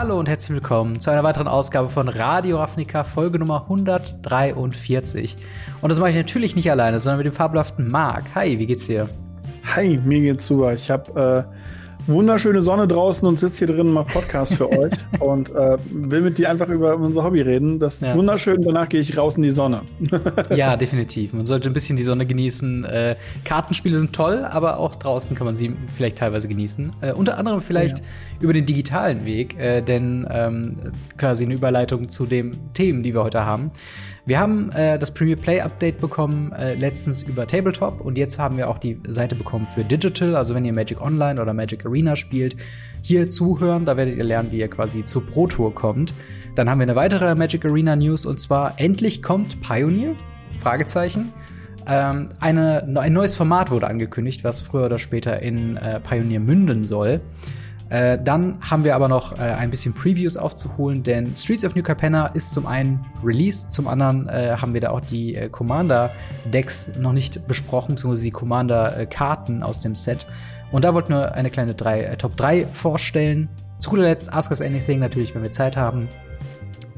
Hallo und herzlich willkommen zu einer weiteren Ausgabe von Radio Ravnica, Folge Nummer 143. Und das mache ich natürlich nicht alleine, sondern mit dem fabelhaften Marc. Hi, wie geht's dir? Hi, mir geht's super. Ich habe äh, wunderschöne Sonne draußen und sitze hier drin und mache Podcast für euch und äh, will mit dir einfach über unser Hobby reden. Das ist ja. wunderschön. Danach gehe ich raus in die Sonne. ja, definitiv. Man sollte ein bisschen die Sonne genießen. Äh, Kartenspiele sind toll, aber auch draußen kann man sie vielleicht teilweise genießen. Äh, unter anderem vielleicht ja. über den digitalen Weg, äh, denn ähm, quasi eine Überleitung zu den Themen, die wir heute haben. Wir haben äh, das Premier Play Update bekommen äh, letztens über Tabletop und jetzt haben wir auch die Seite bekommen für Digital. Also wenn ihr Magic Online oder Magic Arena spielt, hier zuhören, da werdet ihr lernen, wie ihr quasi zur Pro Tour kommt. Dann haben wir eine weitere Magic Arena News und zwar endlich kommt Pioneer? Fragezeichen. Ähm, eine, ein neues Format wurde angekündigt, was früher oder später in äh, Pioneer münden soll. Äh, dann haben wir aber noch äh, ein bisschen Previews aufzuholen, denn Streets of New Capenna ist zum einen released, zum anderen äh, haben wir da auch die äh, Commander-Decks noch nicht besprochen, beziehungsweise die Commander-Karten aus dem Set. Und da wollten wir eine kleine drei, äh, Top 3 vorstellen. Zu guter Letzt Ask Us Anything natürlich, wenn wir Zeit haben.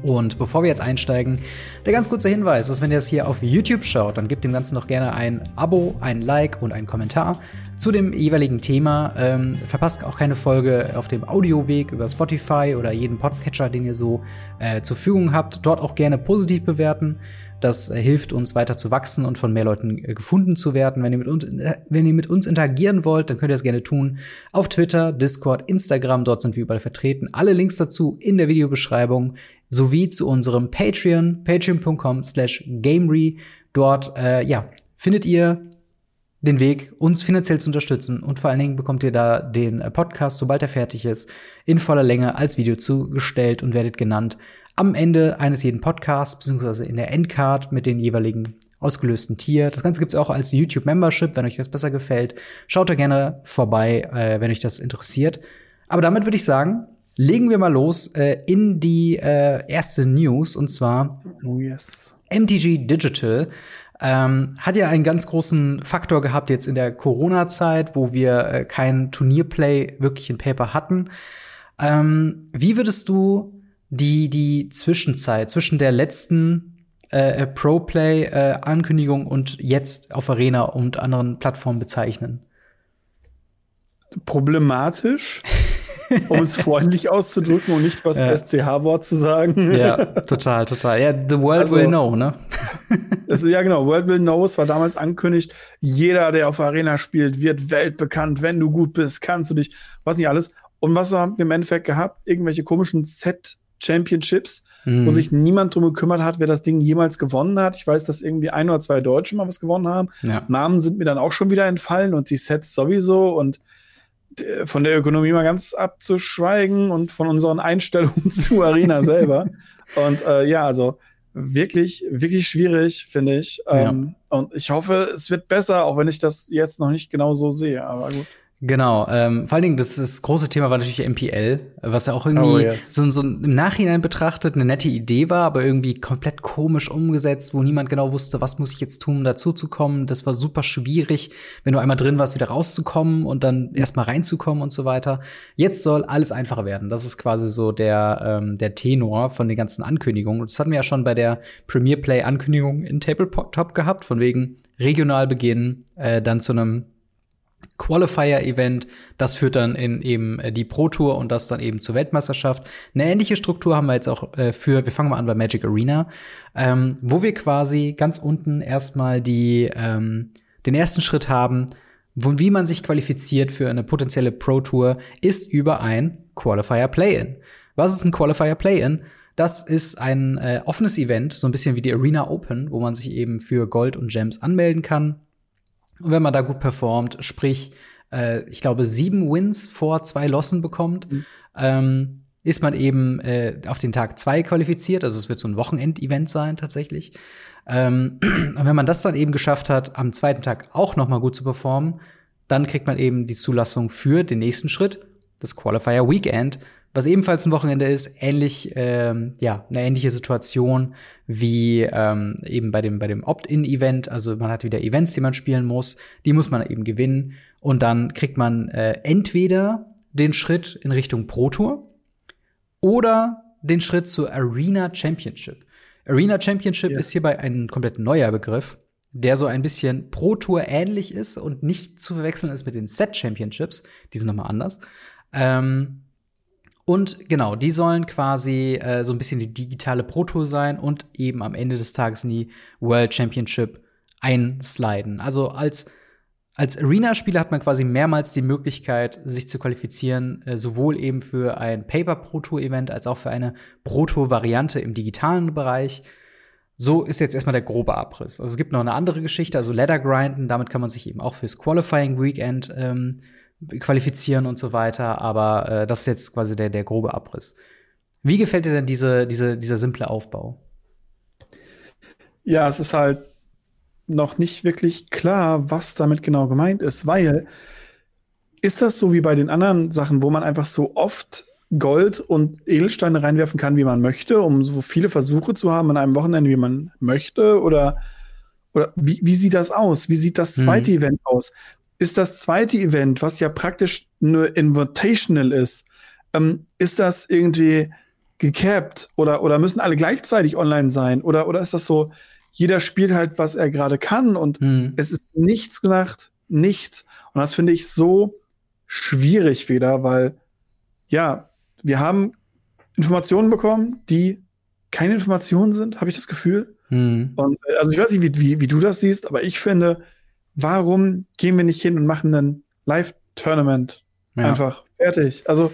Und bevor wir jetzt einsteigen, der ganz kurze Hinweis, dass wenn ihr es hier auf YouTube schaut, dann gebt dem Ganzen doch gerne ein Abo, ein Like und einen Kommentar zu dem jeweiligen Thema. Ähm, verpasst auch keine Folge auf dem Audioweg über Spotify oder jeden Podcatcher, den ihr so äh, zur Verfügung habt. Dort auch gerne positiv bewerten. Das äh, hilft uns weiter zu wachsen und von mehr Leuten äh, gefunden zu werden. Wenn ihr, mit uns, äh, wenn ihr mit uns interagieren wollt, dann könnt ihr das gerne tun. Auf Twitter, Discord, Instagram, dort sind wir überall vertreten. Alle Links dazu in der Videobeschreibung sowie zu unserem Patreon, patreon.com slash gamery. Dort, äh, ja, findet ihr den Weg, uns finanziell zu unterstützen. Und vor allen Dingen bekommt ihr da den Podcast, sobald er fertig ist, in voller Länge als Video zugestellt und werdet genannt am Ende eines jeden Podcasts, beziehungsweise in der Endcard mit den jeweiligen ausgelösten Tier. Das Ganze gibt's auch als YouTube-Membership, wenn euch das besser gefällt. Schaut da gerne vorbei, äh, wenn euch das interessiert. Aber damit würde ich sagen, legen wir mal los äh, in die äh, erste News und zwar oh yes. MTG Digital ähm, hat ja einen ganz großen Faktor gehabt jetzt in der Corona-Zeit, wo wir äh, kein Turnierplay wirklich in Paper hatten. Ähm, wie würdest du die, die Zwischenzeit zwischen der letzten äh, Pro-Play-Ankündigung äh, und jetzt auf Arena und anderen Plattformen bezeichnen? Problematisch. um es freundlich auszudrücken und nicht was ja. SCH-Wort zu sagen. Ja, total, total. Ja, the world also, will know, ne? es, ja, genau. World will know. Es war damals angekündigt, jeder, der auf Arena spielt, wird weltbekannt. Wenn du gut bist, kannst du dich, was nicht alles. Und was haben wir im Endeffekt gehabt? Irgendwelche komischen Set- Championships, mhm. wo sich niemand drum gekümmert hat, wer das Ding jemals gewonnen hat. Ich weiß, dass irgendwie ein oder zwei Deutsche mal was gewonnen haben. Ja. Namen sind mir dann auch schon wieder entfallen und die Sets sowieso. Und von der Ökonomie mal ganz abzuschweigen und von unseren Einstellungen zu Arena selber. Und äh, ja, also wirklich, wirklich schwierig, finde ich. Ähm, ja. Und ich hoffe, es wird besser, auch wenn ich das jetzt noch nicht genau so sehe. Aber gut. Genau, ähm, vor allen Dingen das, das große Thema war natürlich MPL, was ja auch irgendwie oh, yes. so, so im Nachhinein betrachtet eine nette Idee war, aber irgendwie komplett komisch umgesetzt, wo niemand genau wusste, was muss ich jetzt tun, um dazuzukommen. Das war super schwierig, wenn du einmal drin warst, wieder rauszukommen und dann erstmal reinzukommen und so weiter. Jetzt soll alles einfacher werden. Das ist quasi so der, ähm, der Tenor von den ganzen Ankündigungen. Und das hatten wir ja schon bei der Premier Play Ankündigung in Tabletop gehabt, von wegen regional beginnen, äh, dann zu einem Qualifier-Event. Das führt dann in eben äh, die Pro Tour und das dann eben zur Weltmeisterschaft. Eine ähnliche Struktur haben wir jetzt auch äh, für, wir fangen mal an bei Magic Arena, ähm, wo wir quasi ganz unten erstmal die, ähm, den ersten Schritt haben, wo, wie man sich qualifiziert für eine potenzielle Pro Tour, ist über ein Qualifier Play-In. Was ist ein Qualifier Play-In? Das ist ein äh, offenes Event, so ein bisschen wie die Arena Open, wo man sich eben für Gold und Gems anmelden kann und wenn man da gut performt, sprich, äh, ich glaube, sieben Wins vor zwei Lossen bekommt, mhm. ähm, ist man eben äh, auf den Tag zwei qualifiziert. Also es wird so ein Wochenendevent sein tatsächlich. Ähm, und wenn man das dann eben geschafft hat, am zweiten Tag auch noch mal gut zu performen, dann kriegt man eben die Zulassung für den nächsten Schritt, das Qualifier Weekend, was ebenfalls ein Wochenende ist, ähnlich, ähm, ja, eine ähnliche Situation wie ähm, eben bei dem, bei dem Opt-in-Event. Also man hat wieder Events, die man spielen muss, die muss man eben gewinnen. Und dann kriegt man äh, entweder den Schritt in Richtung Pro Tour oder den Schritt zur Arena Championship. Arena Championship yes. ist hierbei ein komplett neuer Begriff, der so ein bisschen Pro Tour ähnlich ist und nicht zu verwechseln ist mit den Set Championships. Die sind nochmal anders. Ähm, und genau, die sollen quasi äh, so ein bisschen die digitale Pro Tour sein und eben am Ende des Tages in die World Championship einsliden. Also als als Arena-Spieler hat man quasi mehrmals die Möglichkeit, sich zu qualifizieren, äh, sowohl eben für ein Paper Pro Tour Event als auch für eine Pro Tour Variante im digitalen Bereich. So ist jetzt erstmal der grobe Abriss. Also es gibt noch eine andere Geschichte, also Ladder Grinden, damit kann man sich eben auch fürs Qualifying Weekend ähm, qualifizieren und so weiter, aber äh, das ist jetzt quasi der, der grobe Abriss. Wie gefällt dir denn diese, diese, dieser simple Aufbau? Ja, es ist halt noch nicht wirklich klar, was damit genau gemeint ist, weil ist das so wie bei den anderen Sachen, wo man einfach so oft Gold und Edelsteine reinwerfen kann, wie man möchte, um so viele Versuche zu haben an einem Wochenende, wie man möchte? Oder, oder wie, wie sieht das aus? Wie sieht das zweite mhm. Event aus? Ist das zweite Event, was ja praktisch nur Invitational ist, ähm, ist das irgendwie gecapped oder, oder müssen alle gleichzeitig online sein? Oder, oder ist das so, jeder spielt halt, was er gerade kann und mhm. es ist nichts gemacht, nichts. Und das finde ich so schwierig wieder, weil ja, wir haben Informationen bekommen, die keine Informationen sind, habe ich das Gefühl. Mhm. Und äh, also ich weiß nicht, wie, wie, wie du das siehst, aber ich finde, warum gehen wir nicht hin und machen ein Live-Tournament? Ja. Einfach fertig. Also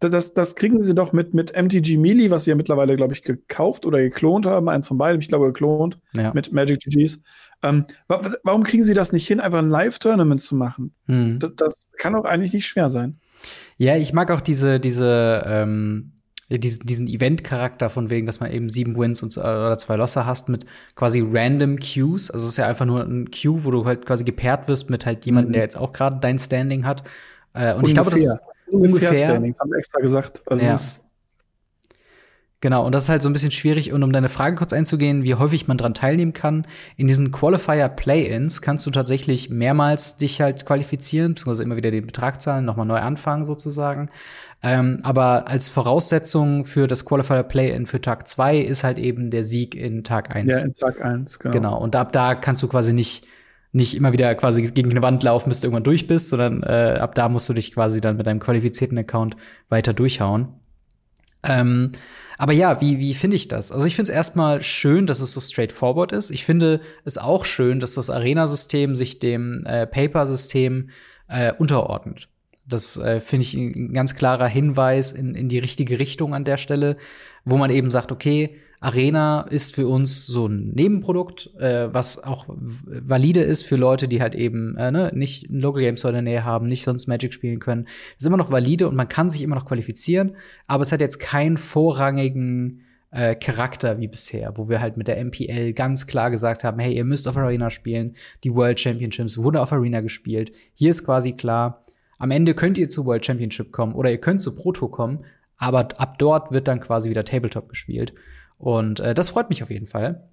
das, das kriegen sie doch mit, mit MTG Melee, was sie ja mittlerweile, glaube ich, gekauft oder geklont haben. Eins von beiden, ich glaube, geklont ja. mit Magic GGs. Ähm, warum kriegen sie das nicht hin, einfach ein Live-Tournament zu machen? Hm. Das, das, kann doch eigentlich nicht schwer sein. Ja, ich mag auch diese, diese, ähm, diesen, diesen Event-Charakter von wegen, dass man eben sieben Wins und, oder zwei Losser hast mit quasi random Queues. Also es ist ja einfach nur ein Queue, wo du halt quasi gepaart wirst mit halt jemandem, mhm. der jetzt auch gerade dein Standing hat. Äh, und Ungefähr. ich glaube, das ungefähr. Standings, haben wir extra gesagt. Also ja. Genau, und das ist halt so ein bisschen schwierig. Und um deine Frage kurz einzugehen, wie häufig man dran teilnehmen kann, in diesen Qualifier Play-ins kannst du tatsächlich mehrmals dich halt qualifizieren, beziehungsweise immer wieder den Betrag zahlen, nochmal neu anfangen sozusagen. Ähm, aber als Voraussetzung für das Qualifier Play-in für Tag 2 ist halt eben der Sieg in Tag 1. Ja, in Tag 1, genau. Genau, und ab da kannst du quasi nicht nicht immer wieder quasi gegen eine Wand laufen, bis du irgendwann durch bist, sondern äh, ab da musst du dich quasi dann mit deinem qualifizierten Account weiter durchhauen. Ähm, aber ja, wie, wie finde ich das? Also ich finde es erstmal schön, dass es so straightforward ist. Ich finde es auch schön, dass das Arena-System sich dem äh, Paper-System äh, unterordnet. Das äh, finde ich ein ganz klarer Hinweis in, in die richtige Richtung an der Stelle, wo man eben sagt, okay, Arena ist für uns so ein Nebenprodukt, äh, was auch valide ist für Leute, die halt eben äh, ne, nicht ein Local Game Store in der Nähe haben, nicht sonst Magic spielen können. Ist immer noch valide und man kann sich immer noch qualifizieren, aber es hat jetzt keinen vorrangigen äh, Charakter wie bisher, wo wir halt mit der MPL ganz klar gesagt haben, hey, ihr müsst auf Arena spielen. Die World Championships wurde auf Arena gespielt. Hier ist quasi klar, am Ende könnt ihr zur World Championship kommen oder ihr könnt zu Pro Tour kommen, aber ab dort wird dann quasi wieder Tabletop gespielt. Und äh, das freut mich auf jeden Fall.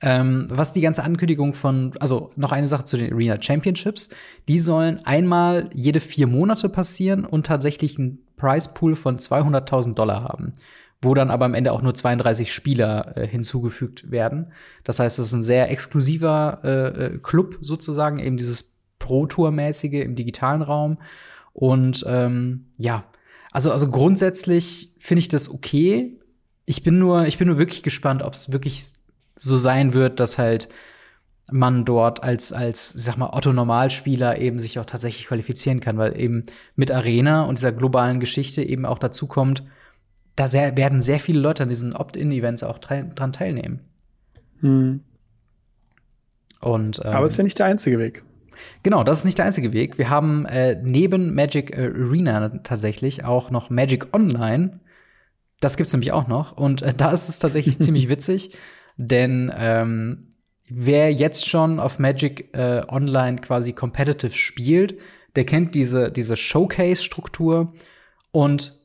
Ähm, was die ganze Ankündigung von, also noch eine Sache zu den Arena Championships. Die sollen einmal jede vier Monate passieren und tatsächlich einen Price Pool von 200.000 Dollar haben, wo dann aber am Ende auch nur 32 Spieler äh, hinzugefügt werden. Das heißt, es ist ein sehr exklusiver äh, äh Club sozusagen, eben dieses Pro-Tour-mäßige im digitalen Raum. Und ähm, ja, also, also grundsätzlich finde ich das okay ich bin nur, ich bin nur wirklich gespannt, ob es wirklich so sein wird, dass halt man dort als, als, sag mal, Otto-Normalspieler eben sich auch tatsächlich qualifizieren kann, weil eben mit Arena und dieser globalen Geschichte eben auch dazu kommt, da sehr, werden sehr viele Leute an diesen Opt-in-Events auch dran teilnehmen. Hm. Und, ähm, Aber es ist ja nicht der einzige Weg. Genau, das ist nicht der einzige Weg. Wir haben äh, neben Magic Arena tatsächlich auch noch Magic Online, das gibt's nämlich auch noch. Und äh, da ist es tatsächlich ziemlich witzig, denn ähm, wer jetzt schon auf Magic äh, Online quasi competitive spielt, der kennt diese, diese Showcase-Struktur und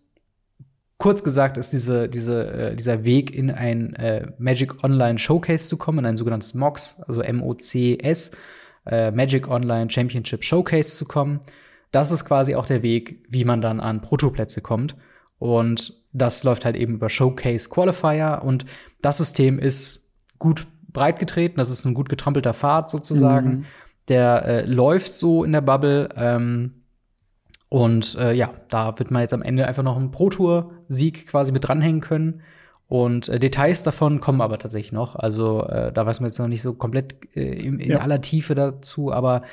kurz gesagt ist diese, diese, äh, dieser Weg in ein äh, Magic Online Showcase zu kommen, in ein sogenanntes MOX, also M-O-C-S, äh, Magic Online Championship Showcase zu kommen. Das ist quasi auch der Weg, wie man dann an Protoplätze kommt. Und das läuft halt eben über Showcase Qualifier und das System ist gut breit getreten. Das ist ein gut getrampelter Pfad sozusagen. Mhm. Der äh, läuft so in der Bubble. Ähm, und äh, ja, da wird man jetzt am Ende einfach noch einen Pro-Tour-Sieg quasi mit dranhängen können. Und äh, Details davon kommen aber tatsächlich noch. Also äh, da weiß man jetzt noch nicht so komplett äh, in, in ja. aller Tiefe dazu. Aber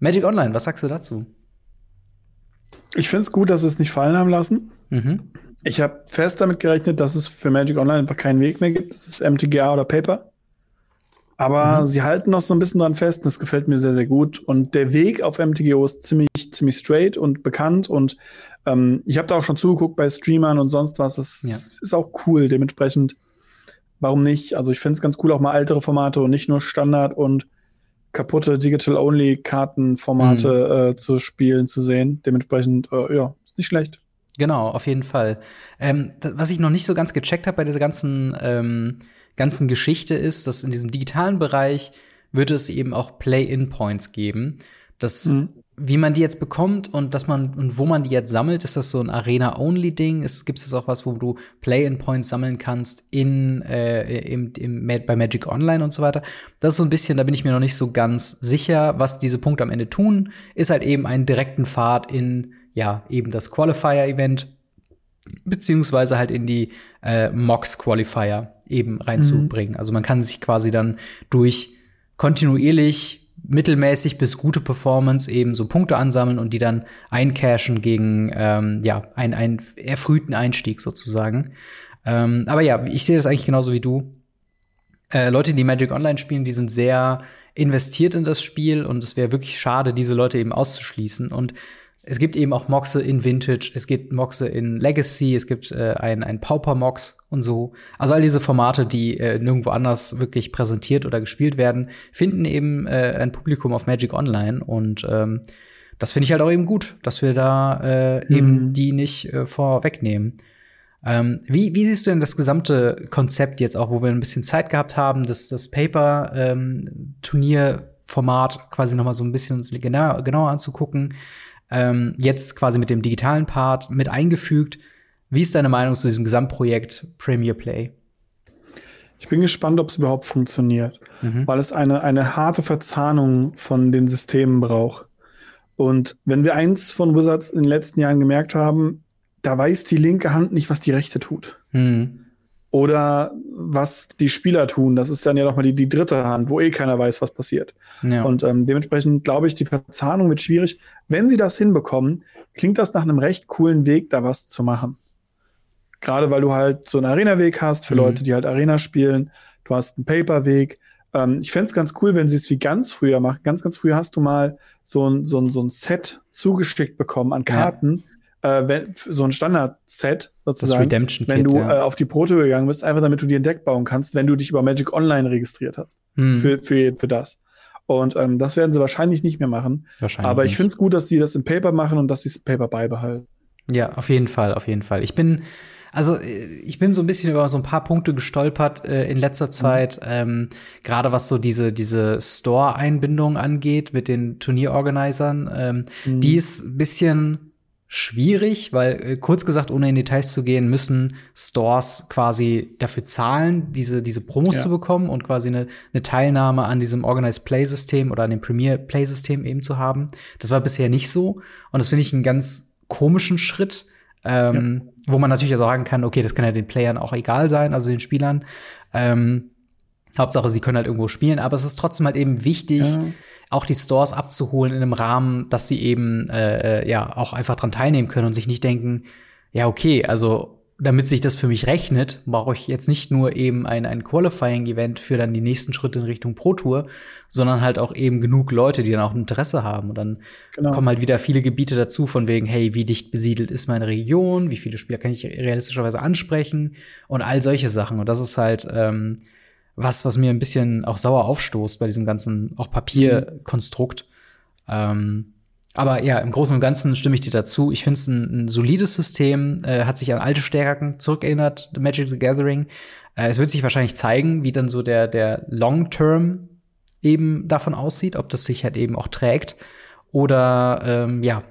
Magic Online, was sagst du dazu? Ich finde es gut, dass sie es nicht fallen haben lassen. Mhm. Ich habe fest damit gerechnet, dass es für Magic Online einfach keinen Weg mehr gibt. Das ist MTGA oder Paper. Aber mhm. sie halten noch so ein bisschen dran fest. Das gefällt mir sehr, sehr gut. Und der Weg auf MTGO ist ziemlich, ziemlich straight und bekannt. Und ähm, ich habe da auch schon zugeguckt bei Streamern und sonst was. Das ja. ist auch cool. Dementsprechend, warum nicht? Also ich finde es ganz cool, auch mal ältere Formate und nicht nur Standard und kaputte Digital-Only-Kartenformate mhm. äh, zu spielen, zu sehen. Dementsprechend, äh, ja, ist nicht schlecht. Genau, auf jeden Fall. Ähm, was ich noch nicht so ganz gecheckt habe bei dieser ganzen ähm ganzen Geschichte ist, dass in diesem digitalen Bereich wird es eben auch Play-in-Points geben. Das, mhm. Wie man die jetzt bekommt und dass man und wo man die jetzt sammelt, ist das so ein Arena-Only-Ding? Es gibt es auch was, wo du Play-in-Points sammeln kannst in äh, im, im, bei Magic Online und so weiter. Das ist so ein bisschen, da bin ich mir noch nicht so ganz sicher, was diese Punkte am Ende tun. Ist halt eben einen direkten Pfad in ja eben das Qualifier-Event beziehungsweise halt in die äh, Mox Qualifier eben reinzubringen. Mhm. Also man kann sich quasi dann durch kontinuierlich mittelmäßig bis gute Performance eben so Punkte ansammeln und die dann eincashen gegen ähm, ja einen, einen erfrühten Einstieg sozusagen. Ähm, aber ja, ich sehe das eigentlich genauso wie du. Äh, Leute, die Magic Online spielen, die sind sehr investiert in das Spiel und es wäre wirklich schade, diese Leute eben auszuschließen. Und es gibt eben auch Moxe in Vintage, es gibt Moxe in Legacy, es gibt äh, ein, ein Pauper-Mox und so. Also all diese Formate, die äh, nirgendwo anders wirklich präsentiert oder gespielt werden, finden eben äh, ein Publikum auf Magic Online. Und ähm, das finde ich halt auch eben gut, dass wir da äh, mhm. eben die nicht äh, vorwegnehmen. Ähm, wie, wie siehst du denn das gesamte Konzept jetzt auch, wo wir ein bisschen Zeit gehabt haben, das, das Paper-Turnierformat ähm, quasi noch mal so ein bisschen genauer, genauer anzugucken? Ähm, jetzt quasi mit dem digitalen Part mit eingefügt. Wie ist deine Meinung zu diesem Gesamtprojekt Premier Play? Ich bin gespannt, ob es überhaupt funktioniert, mhm. weil es eine, eine harte Verzahnung von den Systemen braucht. Und wenn wir eins von Wizards in den letzten Jahren gemerkt haben, da weiß die linke Hand nicht, was die rechte tut. Mhm oder was die Spieler tun. Das ist dann ja nochmal die, die dritte Hand, wo eh keiner weiß, was passiert. Ja. Und ähm, dementsprechend glaube ich, die Verzahnung wird schwierig. Wenn sie das hinbekommen, klingt das nach einem recht coolen Weg, da was zu machen. Gerade weil du halt so einen Arena-Weg hast für mhm. Leute, die halt Arena spielen. Du hast einen Paper-Weg. Ähm, ich fände es ganz cool, wenn sie es wie ganz früher machen. Ganz, ganz früher hast du mal so ein, so ein, so ein Set zugeschickt bekommen an Karten. Ja äh, wenn, so ein Standard-Set sozusagen, wenn du ja. äh, auf die Proto gegangen bist, einfach damit du dir ein Deck bauen kannst, wenn du dich über Magic Online registriert hast. Hm. Für, für, für das. Und ähm, das werden sie wahrscheinlich nicht mehr machen. Wahrscheinlich Aber ich finde es gut, dass sie das im Paper machen und dass sie es im Paper beibehalten. Ja, auf jeden Fall, auf jeden Fall. Ich bin, also ich bin so ein bisschen über so ein paar Punkte gestolpert äh, in letzter mhm. Zeit, mhm. ähm, gerade was so diese diese Store-Einbindung angeht mit den Turnierorganisern. Ähm, mhm. Die ist ein bisschen schwierig, weil äh, kurz gesagt, ohne in Details zu gehen, müssen Stores quasi dafür zahlen, diese, diese Promos ja. zu bekommen und quasi eine, eine Teilnahme an diesem Organized Play System oder an dem Premier Play System eben zu haben. Das war bisher nicht so und das finde ich einen ganz komischen Schritt, ähm, ja. wo man natürlich auch sagen kann, okay, das kann ja den Playern auch egal sein, also den Spielern. Ähm, Hauptsache, sie können halt irgendwo spielen, aber es ist trotzdem halt eben wichtig, ja auch die Stores abzuholen in einem Rahmen, dass sie eben äh, äh, ja auch einfach dran teilnehmen können und sich nicht denken, ja, okay, also damit sich das für mich rechnet, brauche ich jetzt nicht nur eben ein, ein Qualifying-Event für dann die nächsten Schritte in Richtung Pro Tour, sondern halt auch eben genug Leute, die dann auch Interesse haben. Und dann genau. kommen halt wieder viele Gebiete dazu, von wegen, hey, wie dicht besiedelt ist meine Region, wie viele Spieler kann ich realistischerweise ansprechen und all solche Sachen. Und das ist halt ähm, was, was mir ein bisschen auch sauer aufstoßt bei diesem ganzen auch Papierkonstrukt. Mhm. Ähm, aber ja, im Großen und Ganzen stimme ich dir dazu. Ich finde es ein, ein, solides System, äh, hat sich an alte Stärken zurückerinnert, The Magic the Gathering. Äh, es wird sich wahrscheinlich zeigen, wie dann so der, der Long-Term eben davon aussieht, ob das sich halt eben auch trägt oder ähm, ja,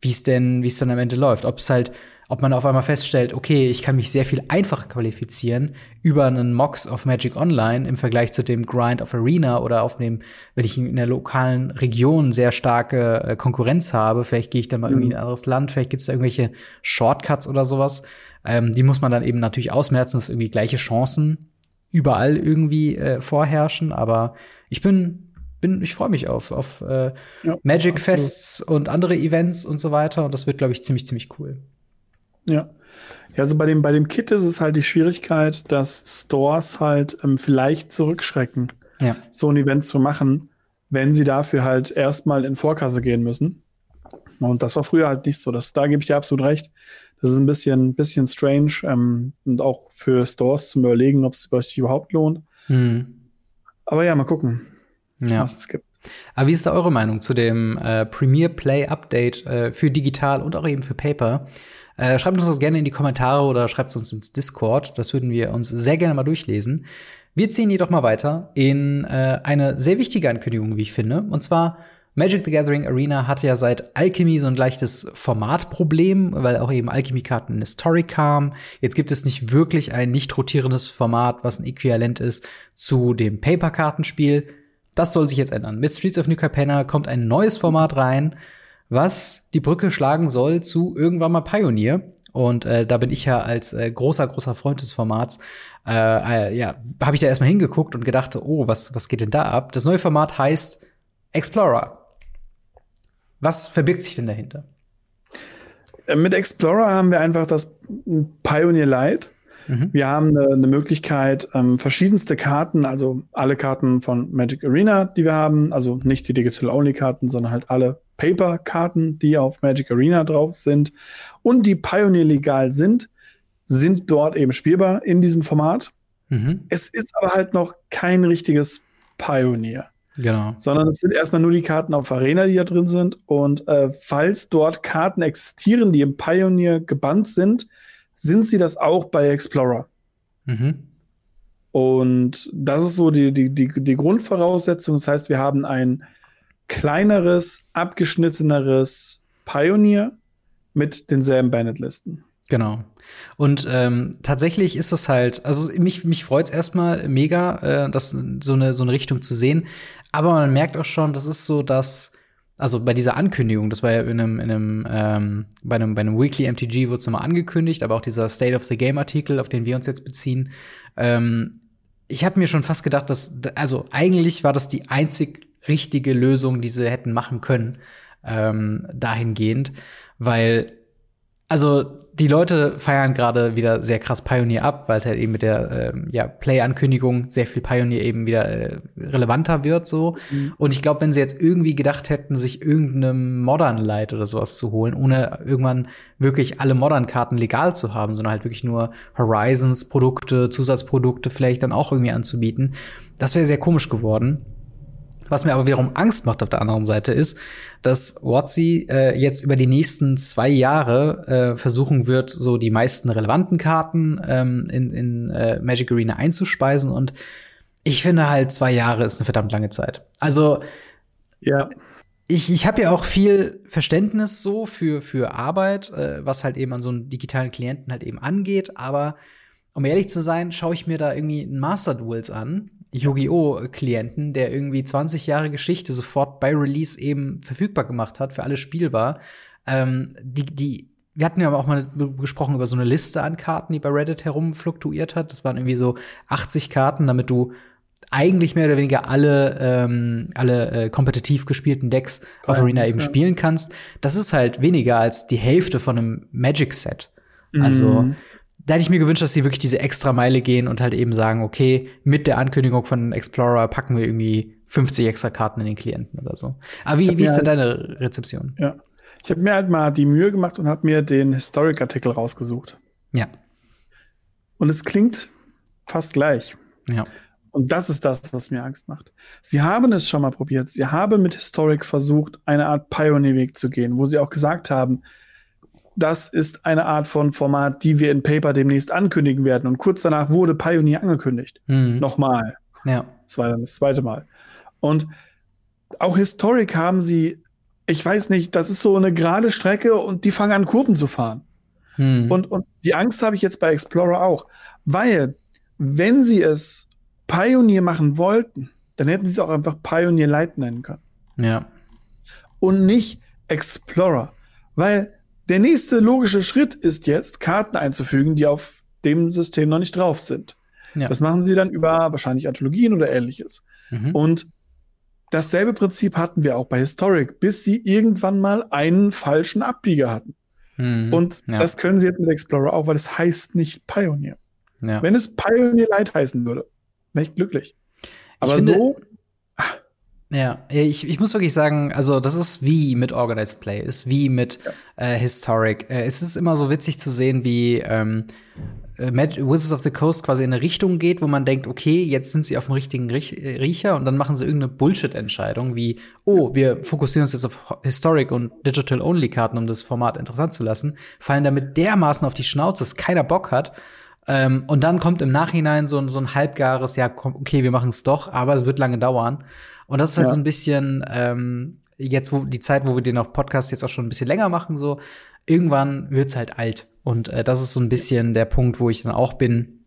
wie es denn, wie es dann am Ende läuft. Ob es halt ob man auf einmal feststellt, okay, ich kann mich sehr viel einfacher qualifizieren über einen Mox of Magic Online im Vergleich zu dem Grind of Arena oder auf dem, wenn ich in der lokalen Region sehr starke äh, Konkurrenz habe, vielleicht gehe ich dann mal mhm. irgendwie in ein anderes Land, vielleicht gibt es da irgendwelche Shortcuts oder sowas. Ähm, die muss man dann eben natürlich ausmerzen, dass irgendwie gleiche Chancen überall irgendwie äh, vorherrschen. Aber ich bin, bin, ich freue mich auf, auf äh, ja, Magic Fests und andere Events und so weiter. Und das wird, glaube ich, ziemlich, ziemlich cool. Ja. Ja, also bei dem, bei dem Kit ist es halt die Schwierigkeit, dass Stores halt ähm, vielleicht zurückschrecken, ja. so ein Event zu machen, wenn sie dafür halt erstmal in Vorkasse gehen müssen. Und das war früher halt nicht so. Das, da gebe ich dir absolut recht. Das ist ein bisschen, bisschen strange ähm, und auch für Stores zum Überlegen, ob es sich überhaupt lohnt. Mhm. Aber ja, mal gucken, ja. was es gibt. Aber wie ist da eure Meinung zu dem äh, Premiere Play Update äh, für digital und auch eben für Paper? Äh, schreibt uns das gerne in die Kommentare oder schreibt es uns ins Discord. Das würden wir uns sehr gerne mal durchlesen. Wir ziehen jedoch mal weiter in äh, eine sehr wichtige Ankündigung, wie ich finde. Und zwar Magic the Gathering Arena hatte ja seit Alchemy so ein leichtes Formatproblem, weil auch eben Alchemy-Karten in Historic kamen. Jetzt gibt es nicht wirklich ein nicht rotierendes Format, was ein Äquivalent ist zu dem Paper-Kartenspiel. Das soll sich jetzt ändern. Mit Streets of New Capenna kommt ein neues Format rein, was die Brücke schlagen soll zu irgendwann mal Pioneer. Und äh, da bin ich ja als äh, großer, großer Freund des Formats, äh, äh, ja, habe ich da erstmal hingeguckt und gedacht, oh, was, was geht denn da ab? Das neue Format heißt Explorer. Was verbirgt sich denn dahinter? Äh, mit Explorer haben wir einfach das Pioneer Light. Mhm. Wir haben eine, eine Möglichkeit, ähm, verschiedenste Karten, also alle Karten von Magic Arena, die wir haben, also nicht die Digital-Only-Karten, sondern halt alle Paper-Karten, die auf Magic Arena drauf sind und die Pioneer legal sind, sind dort eben spielbar in diesem Format. Mhm. Es ist aber halt noch kein richtiges Pioneer. Genau. Sondern es sind erstmal nur die Karten auf Arena, die da drin sind. Und äh, falls dort Karten existieren, die im Pioneer gebannt sind, sind sie das auch bei Explorer. Mhm. Und das ist so die, die, die, die Grundvoraussetzung. Das heißt, wir haben ein kleineres, abgeschnitteneres Pioneer mit denselben Bandit-Listen. Genau. Und ähm, tatsächlich ist es halt, also mich, mich freut es erstmal mega, äh, das so eine, so eine Richtung zu sehen. Aber man merkt auch schon, das ist so, dass, also bei dieser Ankündigung, das war ja in einem, in einem, ähm, bei einem, bei einem Weekly MTG wurde es nochmal angekündigt, aber auch dieser State of the Game Artikel, auf den wir uns jetzt beziehen, ähm, ich habe mir schon fast gedacht, dass, also eigentlich war das die einzig richtige Lösung, die sie hätten machen können, ähm, dahingehend, weil, also die Leute feiern gerade wieder sehr krass Pioneer ab, weil es halt eben mit der äh, ja, Play-Ankündigung sehr viel Pioneer eben wieder äh, relevanter wird so. Mhm. Und ich glaube, wenn sie jetzt irgendwie gedacht hätten, sich irgendeinem Modern Light oder sowas zu holen, ohne irgendwann wirklich alle Modern-Karten legal zu haben, sondern halt wirklich nur Horizons-Produkte, Zusatzprodukte vielleicht dann auch irgendwie anzubieten, das wäre sehr komisch geworden. Was mir aber wiederum Angst macht auf der anderen Seite ist, dass WotC äh, jetzt über die nächsten zwei Jahre äh, versuchen wird, so die meisten relevanten Karten ähm, in, in äh, Magic Arena einzuspeisen. Und ich finde halt, zwei Jahre ist eine verdammt lange Zeit. Also, ja. Ich, ich habe ja auch viel Verständnis so für, für Arbeit, äh, was halt eben an so einen digitalen Klienten halt eben angeht, aber um ehrlich zu sein, schaue ich mir da irgendwie ein Master Duels an, Yu-Gi-Oh! Klienten, der irgendwie 20 Jahre Geschichte sofort bei Release eben verfügbar gemacht hat, für alle spielbar. Ähm, die, die, wir hatten ja auch mal gesprochen über so eine Liste an Karten, die bei Reddit herumfluktuiert hat. Das waren irgendwie so 80 Karten, damit du eigentlich mehr oder weniger alle, ähm, alle äh, kompetitiv gespielten Decks auf Arena eben ja. spielen kannst. Das ist halt weniger als die Hälfte von einem Magic-Set. Also, mhm da hätte ich mir gewünscht, dass sie wirklich diese extra Meile gehen und halt eben sagen, okay, mit der Ankündigung von Explorer packen wir irgendwie 50 extra Karten in den Klienten oder so. Aber wie, wie ist denn halt, deine Rezeption? Ja. Ich habe mir halt mal die Mühe gemacht und habe mir den Historic-Artikel rausgesucht. Ja. Und es klingt fast gleich. Ja. Und das ist das, was mir Angst macht. Sie haben es schon mal probiert. Sie haben mit Historic versucht, eine Art Pioneer-Weg zu gehen, wo sie auch gesagt haben, das ist eine Art von Format, die wir in Paper demnächst ankündigen werden. Und kurz danach wurde Pioneer angekündigt. Mhm. Nochmal. Ja. Das war dann das zweite Mal. Und auch Historic haben sie, ich weiß nicht, das ist so eine gerade Strecke und die fangen an, Kurven zu fahren. Hm. Und, und die Angst habe ich jetzt bei Explorer auch. Weil, wenn sie es Pioneer machen wollten, dann hätten sie es auch einfach Pioneer Light nennen können. Ja. Und nicht Explorer. Weil der nächste logische Schritt ist jetzt, Karten einzufügen, die auf dem System noch nicht drauf sind. Ja. Das machen sie dann über wahrscheinlich Anthologien oder ähnliches. Mhm. Und dasselbe Prinzip hatten wir auch bei Historic, bis sie irgendwann mal einen falschen Abbieger hatten. Mhm. Und ja. das können sie jetzt mit Explorer auch, weil es heißt nicht Pioneer. Ja. Wenn es Pioneer Light heißen würde, wäre ich glücklich. Aber ich finde, so. Ja, ich, ich muss wirklich sagen, also das ist wie mit Organized Play, ist wie mit ja. äh, Historic. Äh, es ist immer so witzig zu sehen, wie ähm, äh, Wizards of the Coast quasi in eine Richtung geht, wo man denkt, okay, jetzt sind sie auf dem richtigen äh, Riecher und dann machen sie irgendeine Bullshit-Entscheidung wie, oh, wir fokussieren uns jetzt auf Historic und Digital-Only-Karten, um das Format interessant zu lassen, fallen damit dermaßen auf die Schnauze, dass keiner Bock hat. Ähm, und dann kommt im Nachhinein so, so ein halbgares, ja, okay, wir machen es doch, aber es wird lange dauern. Und das ist halt ja. so ein bisschen ähm, jetzt, wo die Zeit, wo wir den auf Podcast jetzt auch schon ein bisschen länger machen, so irgendwann wird's halt alt. Und äh, das ist so ein bisschen der Punkt, wo ich dann auch bin.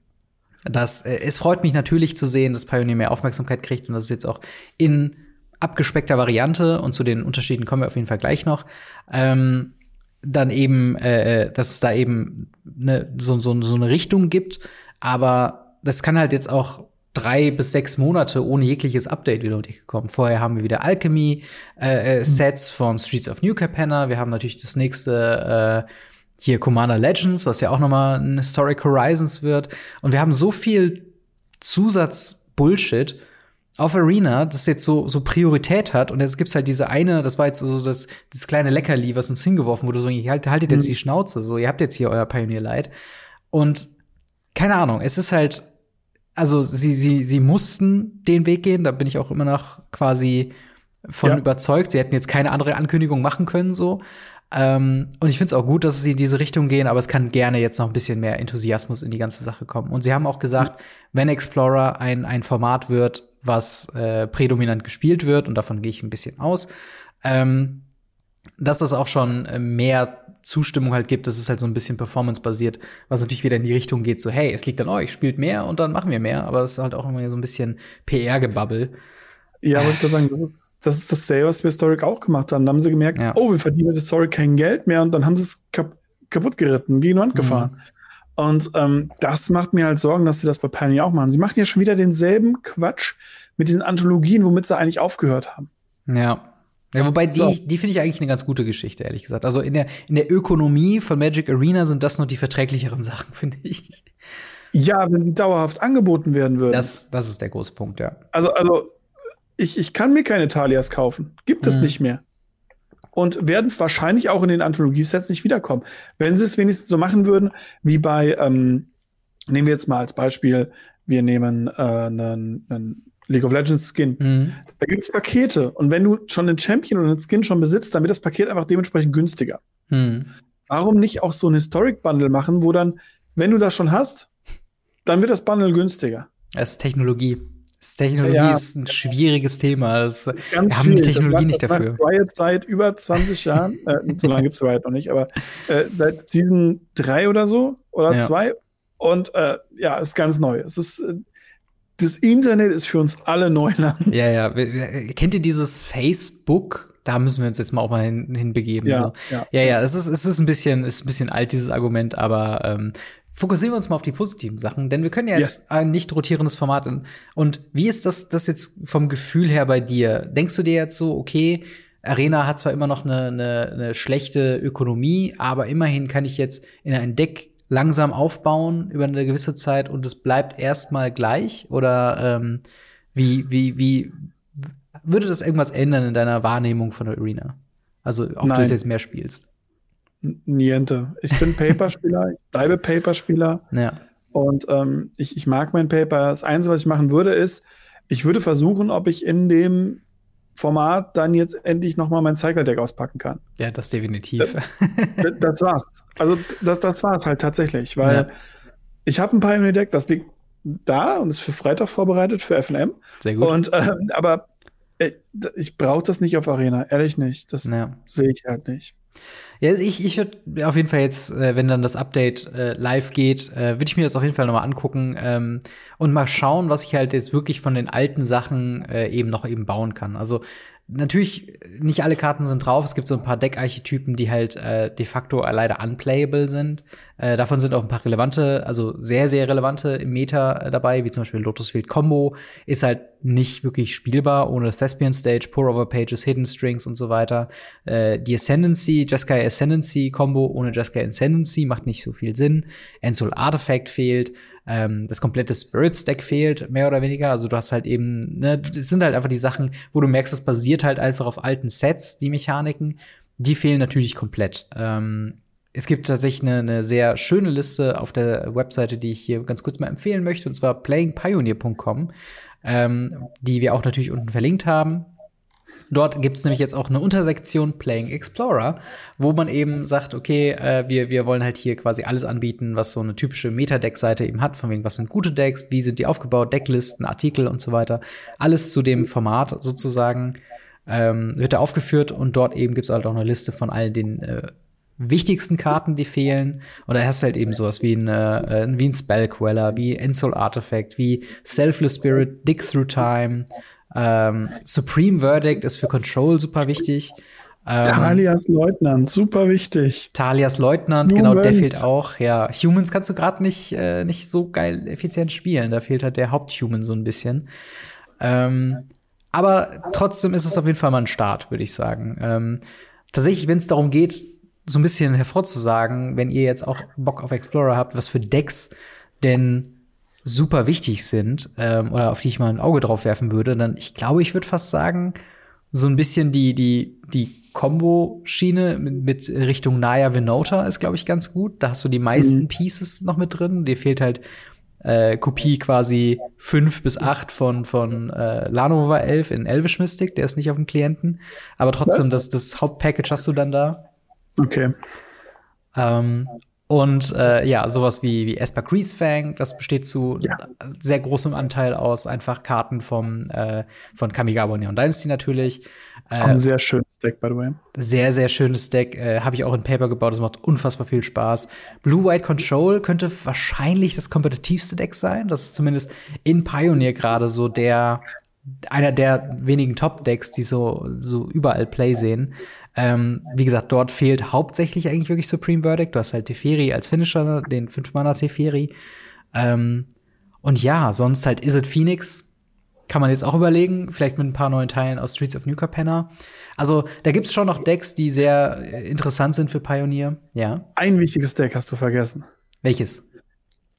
Dass, äh, es freut mich natürlich zu sehen, dass Pioneer mehr Aufmerksamkeit kriegt und das ist jetzt auch in abgespeckter Variante und zu den Unterschieden kommen wir auf jeden Fall gleich noch. Ähm, dann eben, äh, äh dass es da eben ne, so, so, so eine Richtung gibt. Aber das kann halt jetzt auch drei bis sechs Monate ohne jegliches Update wieder durchgekommen. Vorher haben wir wieder Alchemy äh, Sets von Streets of New Capenna. Wir haben natürlich das nächste äh, hier Commander Legends, was ja auch noch mal ein Historic Horizons wird. Und wir haben so viel Zusatz-Bullshit auf Arena, das jetzt so, so Priorität hat. Und jetzt gibt's halt diese eine, das war jetzt so das, das kleine Leckerli, was uns hingeworfen wurde, so, halt, haltet jetzt mhm. die Schnauze, so, ihr habt jetzt hier euer Pioneer Light. Und keine Ahnung, es ist halt, also sie, sie, sie mussten den Weg gehen, da bin ich auch immer noch quasi von ja. überzeugt. Sie hätten jetzt keine andere Ankündigung machen können, so. Ähm, und ich finde es auch gut, dass sie in diese Richtung gehen, aber es kann gerne jetzt noch ein bisschen mehr Enthusiasmus in die ganze Sache kommen. Und sie haben auch gesagt, mhm. wenn Explorer ein, ein Format wird, was äh, prädominant gespielt wird, und davon gehe ich ein bisschen aus, ähm, dass es auch schon äh, mehr Zustimmung halt gibt, dass es halt so ein bisschen performance-basiert, was natürlich wieder in die Richtung geht, so hey, es liegt an euch, spielt mehr und dann machen wir mehr, aber es ist halt auch immer so ein bisschen PR-Gebabbel. Ja, wollte ich gerade sagen, das ist das ist dasselbe, was wir Historic auch gemacht haben. Da haben sie gemerkt, ja. oh, wir verdienen mit Historic kein Geld mehr und dann haben sie es kap kaputt geritten, gegen die Wand mhm. gefahren. Und ähm, das macht mir halt Sorgen, dass sie das bei Pioneer auch machen. Sie machen ja schon wieder denselben Quatsch mit diesen Anthologien, womit sie eigentlich aufgehört haben. Ja. Ja, wobei die, so. die finde ich eigentlich eine ganz gute Geschichte, ehrlich gesagt. Also in der, in der Ökonomie von Magic Arena sind das nur die verträglicheren Sachen, finde ich. Ja, wenn sie dauerhaft angeboten werden würden. Das, das ist der große Punkt, ja. Also, also ich, ich kann mir keine Talias kaufen. Gibt es mhm. nicht mehr. Und werden wahrscheinlich auch in den Anthologie-Sets nicht wiederkommen. Wenn sie es wenigstens so machen würden, wie bei, ähm, nehmen wir jetzt mal als Beispiel, wir nehmen äh, einen, einen League of Legends Skin. Mhm. Da gibt es Pakete. Und wenn du schon einen Champion oder einen Skin schon besitzt, dann wird das Paket einfach dementsprechend günstiger. Mhm. Warum nicht auch so ein Historic Bundle machen, wo dann, wenn du das schon hast, dann wird das Bundle günstiger. Das ist Technologie. Das Technologie ja, ist ein schwieriges Thema. Das, das wir haben die Technologie macht, nicht dafür. Riot seit über 20 Jahren, äh, so lange gibt es Riot noch nicht, aber äh, seit Season 3 oder so oder 2. Ja. Und äh, ja, ist ganz neu. Es ist äh, das Internet ist für uns alle Neuland. Ja, ja. Kennt ihr dieses Facebook? Da müssen wir uns jetzt mal auch mal hin, hinbegeben. Ja, so. ja, ja, ja. Es ist, es ist ein bisschen, ist ein bisschen alt dieses Argument, aber ähm, fokussieren wir uns mal auf die positiven Sachen, denn wir können ja jetzt yes. ein nicht rotierendes Format. Und wie ist das, das jetzt vom Gefühl her bei dir? Denkst du dir jetzt so, okay, Arena hat zwar immer noch eine, eine, eine schlechte Ökonomie, aber immerhin kann ich jetzt in ein Deck langsam aufbauen über eine gewisse Zeit und es bleibt erstmal gleich? Oder ähm, wie, wie, wie würde das irgendwas ändern in deiner Wahrnehmung von der Arena? Also, ob Nein. du es jetzt mehr spielst? Niente. Ich bin Paper-Spieler, ich bleibe Paper-Spieler. Ja. Und ähm, ich, ich mag mein Paper. Das Einzige, was ich machen würde, ist, ich würde versuchen, ob ich in dem Format dann jetzt endlich noch mal mein Cycle-Deck auspacken kann. Ja, das definitiv. Das, das war's. Also das, das war's halt tatsächlich, weil ja. ich habe ein Pioneer-Deck, das liegt da und ist für Freitag vorbereitet, für FNM. Sehr gut. Und, ähm, aber ich, ich brauche das nicht auf Arena, ehrlich nicht. Das ja. sehe ich halt nicht. Ja, ich, ich würde auf jeden Fall jetzt, äh, wenn dann das Update äh, live geht, äh, würde ich mir das auf jeden Fall nochmal angucken ähm, und mal schauen, was ich halt jetzt wirklich von den alten Sachen äh, eben noch eben bauen kann. Also natürlich, nicht alle Karten sind drauf. Es gibt so ein paar Deckarchetypen, die halt äh, de facto leider unplayable sind. Äh, davon sind auch ein paar relevante, also sehr, sehr relevante im Meta äh, dabei, wie zum Beispiel Lotus Field Combo. Ist halt nicht wirklich spielbar ohne Thespian Stage, Pour-Over Pages, Hidden Strings und so weiter. Äh, die Ascendancy, Jeskai Ascendancy Combo ohne Jeskai Ascendancy macht nicht so viel Sinn. Ensol Artifact fehlt. Ähm, das komplette Spirit-Stack fehlt, mehr oder weniger. Also du hast halt eben, ne, es sind halt einfach die Sachen, wo du merkst, es basiert halt einfach auf alten Sets, die Mechaniken. Die fehlen natürlich komplett. Ähm, es gibt tatsächlich eine, eine, sehr schöne Liste auf der Webseite, die ich hier ganz kurz mal empfehlen möchte, und zwar playingpioneer.com, ähm, die wir auch natürlich unten verlinkt haben. Dort gibt es nämlich jetzt auch eine Untersektion Playing Explorer, wo man eben sagt, okay, äh, wir, wir wollen halt hier quasi alles anbieten, was so eine typische Meta-Deck-Seite eben hat, von wegen, was sind gute Decks, wie sind die aufgebaut, Decklisten, Artikel und so weiter. Alles zu dem Format sozusagen ähm, wird da aufgeführt und dort eben gibt es halt auch eine Liste von all den äh, wichtigsten Karten, die fehlen. Und da hast du halt eben sowas wie ein, äh, wie ein Spellqueller, wie Ensoul Artifact, wie Selfless Spirit, Dig Through Time, ähm, Supreme Verdict ist für Control super wichtig. Ähm, Talias Leutnant, super wichtig. Talias Leutnant, Humans. genau, der fehlt auch. Ja, Humans kannst du gerade nicht, äh, nicht so geil effizient spielen. Da fehlt halt der Haupthuman so ein bisschen. Ähm, aber trotzdem ist es auf jeden Fall mal ein Start, würde ich sagen. Ähm, tatsächlich, wenn es darum geht, so ein bisschen hervorzusagen, wenn ihr jetzt auch Bock auf Explorer habt, was für Decks denn super wichtig sind ähm, oder auf die ich mal ein Auge drauf werfen würde, dann ich glaube, ich würde fast sagen, so ein bisschen die die die Combo-Schiene mit, mit Richtung Naya Venota ist, glaube ich, ganz gut. Da hast du die meisten mhm. Pieces noch mit drin. Dir fehlt halt äh, Kopie quasi fünf bis acht von, von äh, Lanova 11 in Elvish Mystic. Der ist nicht auf dem Klienten. Aber trotzdem, das, das Hauptpackage hast du dann da. Okay. Ähm, und äh, ja, sowas wie, wie Esper Greasefang, das besteht zu ja. sehr großem Anteil aus einfach Karten vom, äh, von Kamigawa Neon Dynasty natürlich. Äh, ein sehr schönes Deck, by the way. Sehr, sehr schönes Deck. Äh, Habe ich auch in Paper gebaut. Das macht unfassbar viel Spaß. Blue-White Control könnte wahrscheinlich das kompetitivste Deck sein. Das ist zumindest in Pioneer gerade so der einer der wenigen Top-Decks, die so, so überall Play sehen. Ähm, wie gesagt, dort fehlt hauptsächlich eigentlich wirklich Supreme Verdict. Du hast halt Teferi als Finisher, den 5-Mana Teferi. Ähm, und ja, sonst halt Is It Phoenix. Kann man jetzt auch überlegen, vielleicht mit ein paar neuen Teilen aus Streets of New Capenna. Also, da gibt's schon noch Decks, die sehr äh, interessant sind für Pioneer. Ja. Ein wichtiges Deck hast du vergessen. Welches?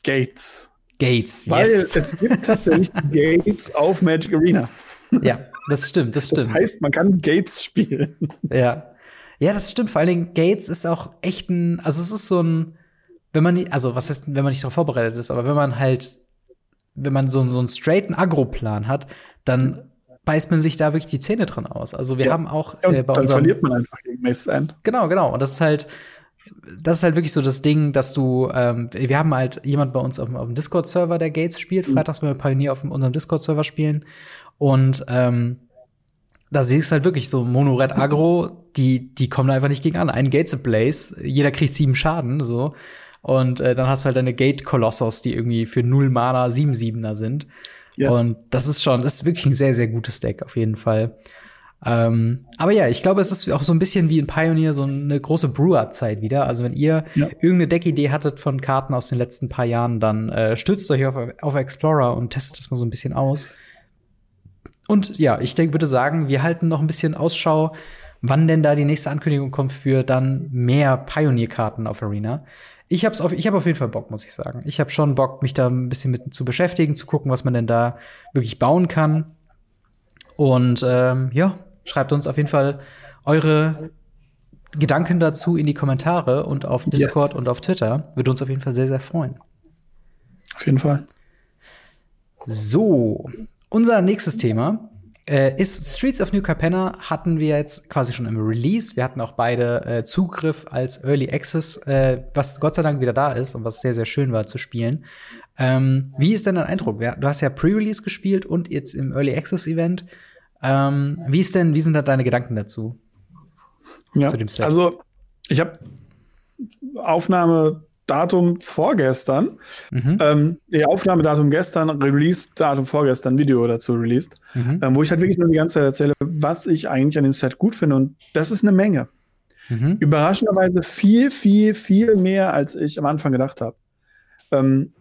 Gates. Gates, Weil yes. es gibt tatsächlich Gates auf Magic Arena. Ja, das stimmt, das stimmt. Das heißt, man kann Gates spielen. Ja. Ja, das stimmt. Vor allen Dingen, Gates ist auch echt ein, also es ist so ein, wenn man nicht, also was heißt, wenn man nicht darauf vorbereitet ist, aber wenn man halt, wenn man so, so einen straighten Agro-Plan hat, dann beißt man sich da wirklich die Zähne dran aus. Also wir ja. haben auch ja, äh, bei dann verliert man einfach gegen Mace End. Genau, genau. Und das ist halt, das ist halt wirklich so das Ding, dass du, ähm, wir haben halt jemand bei uns auf, auf dem Discord-Server, der Gates spielt, mhm. freitags, wenn wir Pioneer auf unserem Discord-Server spielen. Und ähm, da siehst du halt wirklich so Mono Red Agro, die, die kommen einfach nicht gegen an. Ein Gates Blaze, jeder kriegt sieben Schaden, so. Und äh, dann hast du halt deine Gate Colossus, die irgendwie für null Mana 7-7er sind. Yes. Und das ist schon, das ist wirklich ein sehr, sehr gutes Deck, auf jeden Fall. Ähm, aber ja, ich glaube, es ist auch so ein bisschen wie in Pioneer so eine große Brewer-Zeit wieder. Also wenn ihr ja. irgendeine Deckidee hattet von Karten aus den letzten paar Jahren, dann äh, stützt euch auf, auf Explorer und testet das mal so ein bisschen aus. Und ja, ich denke, würde sagen, wir halten noch ein bisschen Ausschau, wann denn da die nächste Ankündigung kommt für dann mehr Pioneer-Karten auf Arena. Ich habe auf, ich hab auf jeden Fall Bock, muss ich sagen. Ich habe schon Bock, mich da ein bisschen mit zu beschäftigen, zu gucken, was man denn da wirklich bauen kann. Und ähm, ja, schreibt uns auf jeden Fall eure Gedanken dazu in die Kommentare und auf Discord yes. und auf Twitter. Würde uns auf jeden Fall sehr, sehr freuen. Auf jeden Fall. So, unser nächstes Thema äh, ist Streets of New Capenna hatten wir jetzt quasi schon im Release. Wir hatten auch beide äh, Zugriff als Early Access, äh, was Gott sei Dank wieder da ist und was sehr, sehr schön war zu spielen. Ähm, wie ist denn dein Eindruck? Du hast ja Pre-Release gespielt und jetzt im Early Access Event. Ähm, wie ist denn, wie sind da deine Gedanken dazu? Ja, zu dem Set? Also ich habe Aufnahmedatum vorgestern, mhm. ähm, ja, Aufnahmedatum gestern, Release-Datum vorgestern, Video dazu released, mhm. ähm, wo ich halt wirklich nur die ganze Zeit erzähle, was ich eigentlich an dem Set gut finde. Und das ist eine Menge. Mhm. Überraschenderweise viel, viel, viel mehr, als ich am Anfang gedacht habe. Ähm,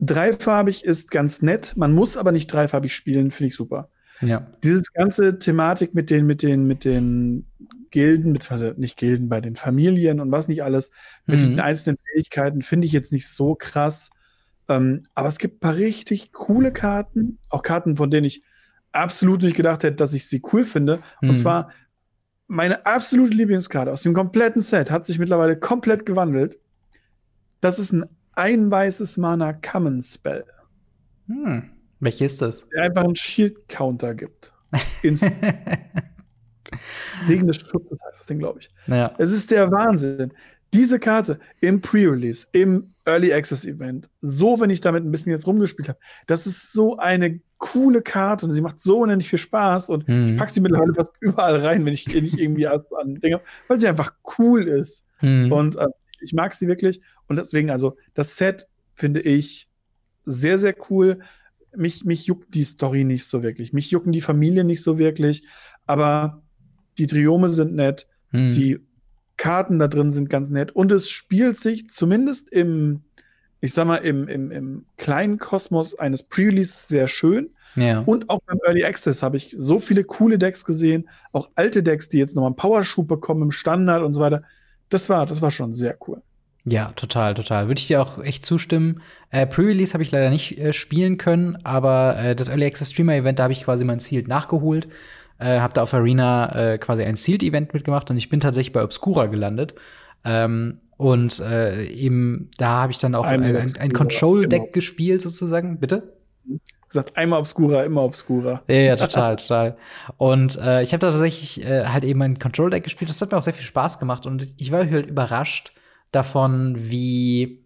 dreifarbig ist ganz nett, man muss aber nicht dreifarbig spielen, finde ich super. Ja. Dieses ganze Thematik mit den, mit den, mit den Gilden, beziehungsweise nicht Gilden, bei den Familien und was nicht alles, mit mhm. den einzelnen Fähigkeiten, finde ich jetzt nicht so krass. Ähm, aber es gibt ein paar richtig coole Karten, auch Karten, von denen ich absolut nicht gedacht hätte, dass ich sie cool finde. Mhm. Und zwar meine absolute Lieblingskarte aus dem kompletten Set hat sich mittlerweile komplett gewandelt. Das ist ein ein weißes Mana Common Spell. Hm. Welche ist das? Der einfach einen Shield Counter gibt. Segen des Schutzes heißt das Ding, glaube ich. Ja. Es ist der Wahnsinn. Diese Karte im Pre-Release, im Early Access Event, so, wenn ich damit ein bisschen jetzt rumgespielt habe, das ist so eine coole Karte und sie macht so unendlich viel Spaß und mhm. ich packe sie mittlerweile fast überall rein, wenn ich nicht irgendwie an Dinge, weil sie einfach cool ist. Mhm. Und äh, ich mag sie wirklich und deswegen, also das Set finde ich sehr, sehr cool. Mich, mich juckt die Story nicht so wirklich. Mich jucken die Familien nicht so wirklich. Aber die Triome sind nett. Hm. Die Karten da drin sind ganz nett. Und es spielt sich zumindest im, ich sag mal, im, im, im kleinen Kosmos eines Pre-Release sehr schön. Ja. Und auch beim Early Access habe ich so viele coole Decks gesehen. Auch alte Decks, die jetzt nochmal einen Powerschub bekommen im Standard und so weiter. Das war, das war schon sehr cool. Ja, total, total. Würde ich dir auch echt zustimmen. Äh, Pre-Release habe ich leider nicht äh, spielen können, aber äh, das Early Access Streamer Event, da habe ich quasi mein Sealed nachgeholt. Äh, habe da auf Arena äh, quasi ein Sealed Event mitgemacht und ich bin tatsächlich bei Obscura gelandet. Ähm, und äh, eben da habe ich dann auch ein, ein, ein Control-Deck gespielt, sozusagen. Bitte? gesagt, einmal Obscura, immer Obscura. Ja, ja total, total. Und äh, ich habe da tatsächlich äh, halt eben ein Control-Deck gespielt. Das hat mir auch sehr viel Spaß gemacht und ich war halt überrascht, davon, wie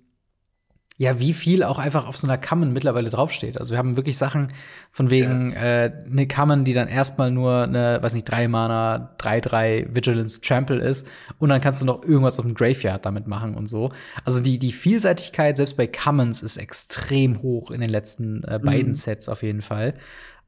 ja, wie viel auch einfach auf so einer Common mittlerweile draufsteht. Also wir haben wirklich Sachen von wegen yes. äh, eine Common, die dann erstmal nur eine, weiß nicht, drei Mana, drei drei Vigilance Trample ist und dann kannst du noch irgendwas auf dem Graveyard damit machen und so. Also die die Vielseitigkeit selbst bei Commons ist extrem hoch in den letzten äh, beiden mhm. Sets auf jeden Fall.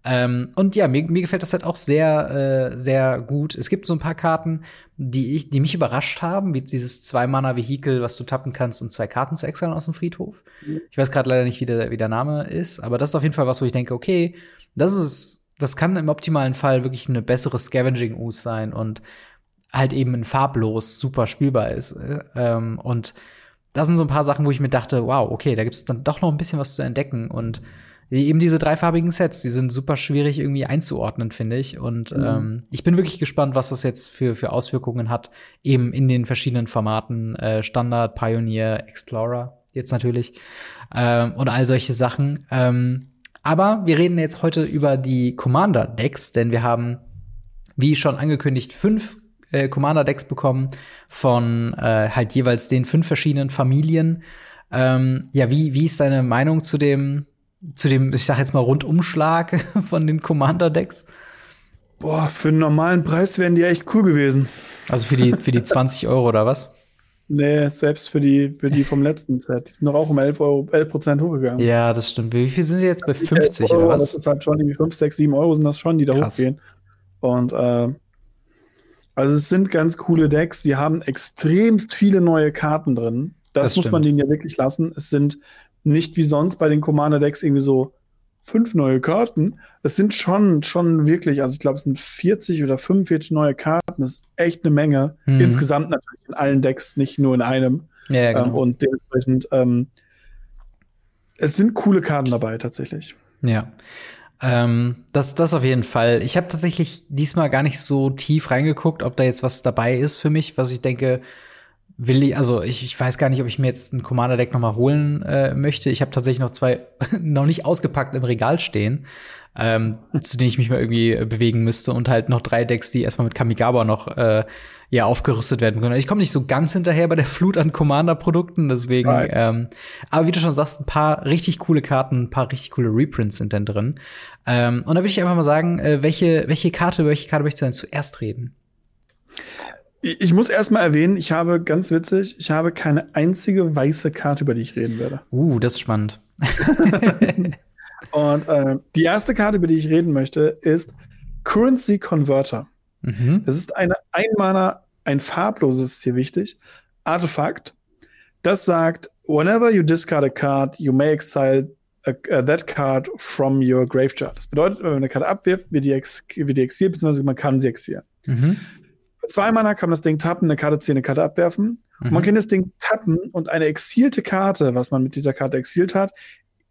Ähm, und ja, mir, mir gefällt das halt auch sehr, äh, sehr gut. Es gibt so ein paar Karten, die, ich, die mich überrascht haben, wie dieses Zwei-Mana-Vehikel, was du tappen kannst, um zwei Karten zu exilien aus dem Friedhof. Mhm. Ich weiß gerade leider nicht, wie der, wie der Name ist, aber das ist auf jeden Fall was, wo ich denke, okay, das ist, das kann im optimalen Fall wirklich eine bessere Scavenging-Use sein und halt eben ein farblos super spielbar ist. Äh, ähm, und das sind so ein paar Sachen, wo ich mir dachte, wow, okay, da gibt's dann doch noch ein bisschen was zu entdecken und eben diese dreifarbigen Sets, die sind super schwierig irgendwie einzuordnen, finde ich. Und mhm. ähm, ich bin wirklich gespannt, was das jetzt für, für Auswirkungen hat, eben in den verschiedenen Formaten, äh, Standard, Pioneer, Explorer, jetzt natürlich, ähm, und all solche Sachen. Ähm, aber wir reden jetzt heute über die Commander-Decks, denn wir haben, wie schon angekündigt, fünf äh, Commander-Decks bekommen von äh, halt jeweils den fünf verschiedenen Familien. Ähm, ja, wie, wie ist deine Meinung zu dem, zu dem, ich sag jetzt mal, Rundumschlag von den Commander-Decks? Boah, für einen normalen Preis wären die echt cool gewesen. Also für die, für die 20 Euro oder was? Nee, selbst für die, für die vom letzten Set. Die sind doch auch um 11 Euro, 11 Prozent hochgegangen. Ja, das stimmt. Wie viel sind die jetzt bei 50 Euro, oder was? Das ist halt schon irgendwie 5, 6, 7 Euro sind das schon, die da Krass. hochgehen. Und, äh, also es sind ganz coole Decks. Sie haben extremst viele neue Karten drin. Das, das muss stimmt. man denen ja wirklich lassen. Es sind nicht wie sonst bei den Commander-Decks irgendwie so fünf neue Karten. Es sind schon, schon wirklich, also ich glaube, es sind 40 oder 45 neue Karten. Das ist echt eine Menge. Mhm. Insgesamt natürlich in allen Decks, nicht nur in einem. Ja, genau. ähm, und dementsprechend, ähm, es sind coole Karten dabei, tatsächlich. Ja. Ähm, das, das auf jeden Fall. Ich habe tatsächlich diesmal gar nicht so tief reingeguckt, ob da jetzt was dabei ist für mich, was ich denke, will ich, also ich, ich weiß gar nicht, ob ich mir jetzt ein Commander-Deck noch mal holen äh, möchte. Ich habe tatsächlich noch zwei noch nicht ausgepackt im Regal stehen, ähm, zu denen ich mich mal irgendwie äh, bewegen müsste und halt noch drei Decks, die erstmal mit Kamigawa noch äh, ja aufgerüstet werden können. Ich komme nicht so ganz hinterher bei der Flut an Commander-Produkten, deswegen. Right. Ähm, aber wie du schon sagst, ein paar richtig coole Karten, ein paar richtig coole Reprints sind dann drin. Ähm, und da würde ich einfach mal sagen, äh, welche welche Karte, über welche Karte möchtest du denn zuerst reden? Ich muss erstmal erwähnen, ich habe ganz witzig, ich habe keine einzige weiße Karte, über die ich reden werde. Uh, das ist spannend. Und äh, die erste Karte, über die ich reden möchte, ist Currency Converter. Mhm. Das ist eine Einmaler, ein farbloses ist hier wichtig, Artefakt. Das sagt, whenever you discard a card, you may exile a, a, that card from your graveyard. Das bedeutet, wenn man eine Karte abwirft, wird die, ex wird die exiliert, beziehungsweise man kann sie exilieren. Mhm. Für zwei Mana kann man das Ding tappen, eine Karte ziehen, eine Karte abwerfen. Mhm. Und man kann das Ding tappen und eine exielte Karte, was man mit dieser Karte exiliert hat,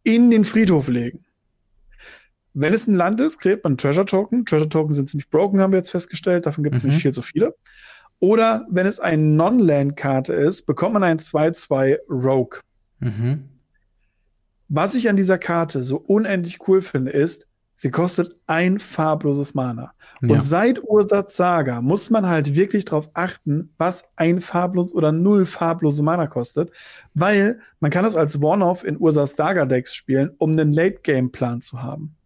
in den Friedhof legen. Wenn es ein Land ist, kriegt man Treasure Token. Treasure Token sind ziemlich broken, haben wir jetzt festgestellt. Davon gibt es mhm. nicht viel zu viele. Oder wenn es eine Non-Land-Karte ist, bekommt man ein 2-2 Rogue. Mhm. Was ich an dieser Karte so unendlich cool finde, ist, sie kostet ein farbloses Mana. Ja. Und seit Ursatz Saga muss man halt wirklich darauf achten, was ein farblos oder null farblose Mana kostet, weil man kann das als One-Off in Ursatz Saga Decks spielen, um einen Late-Game-Plan zu haben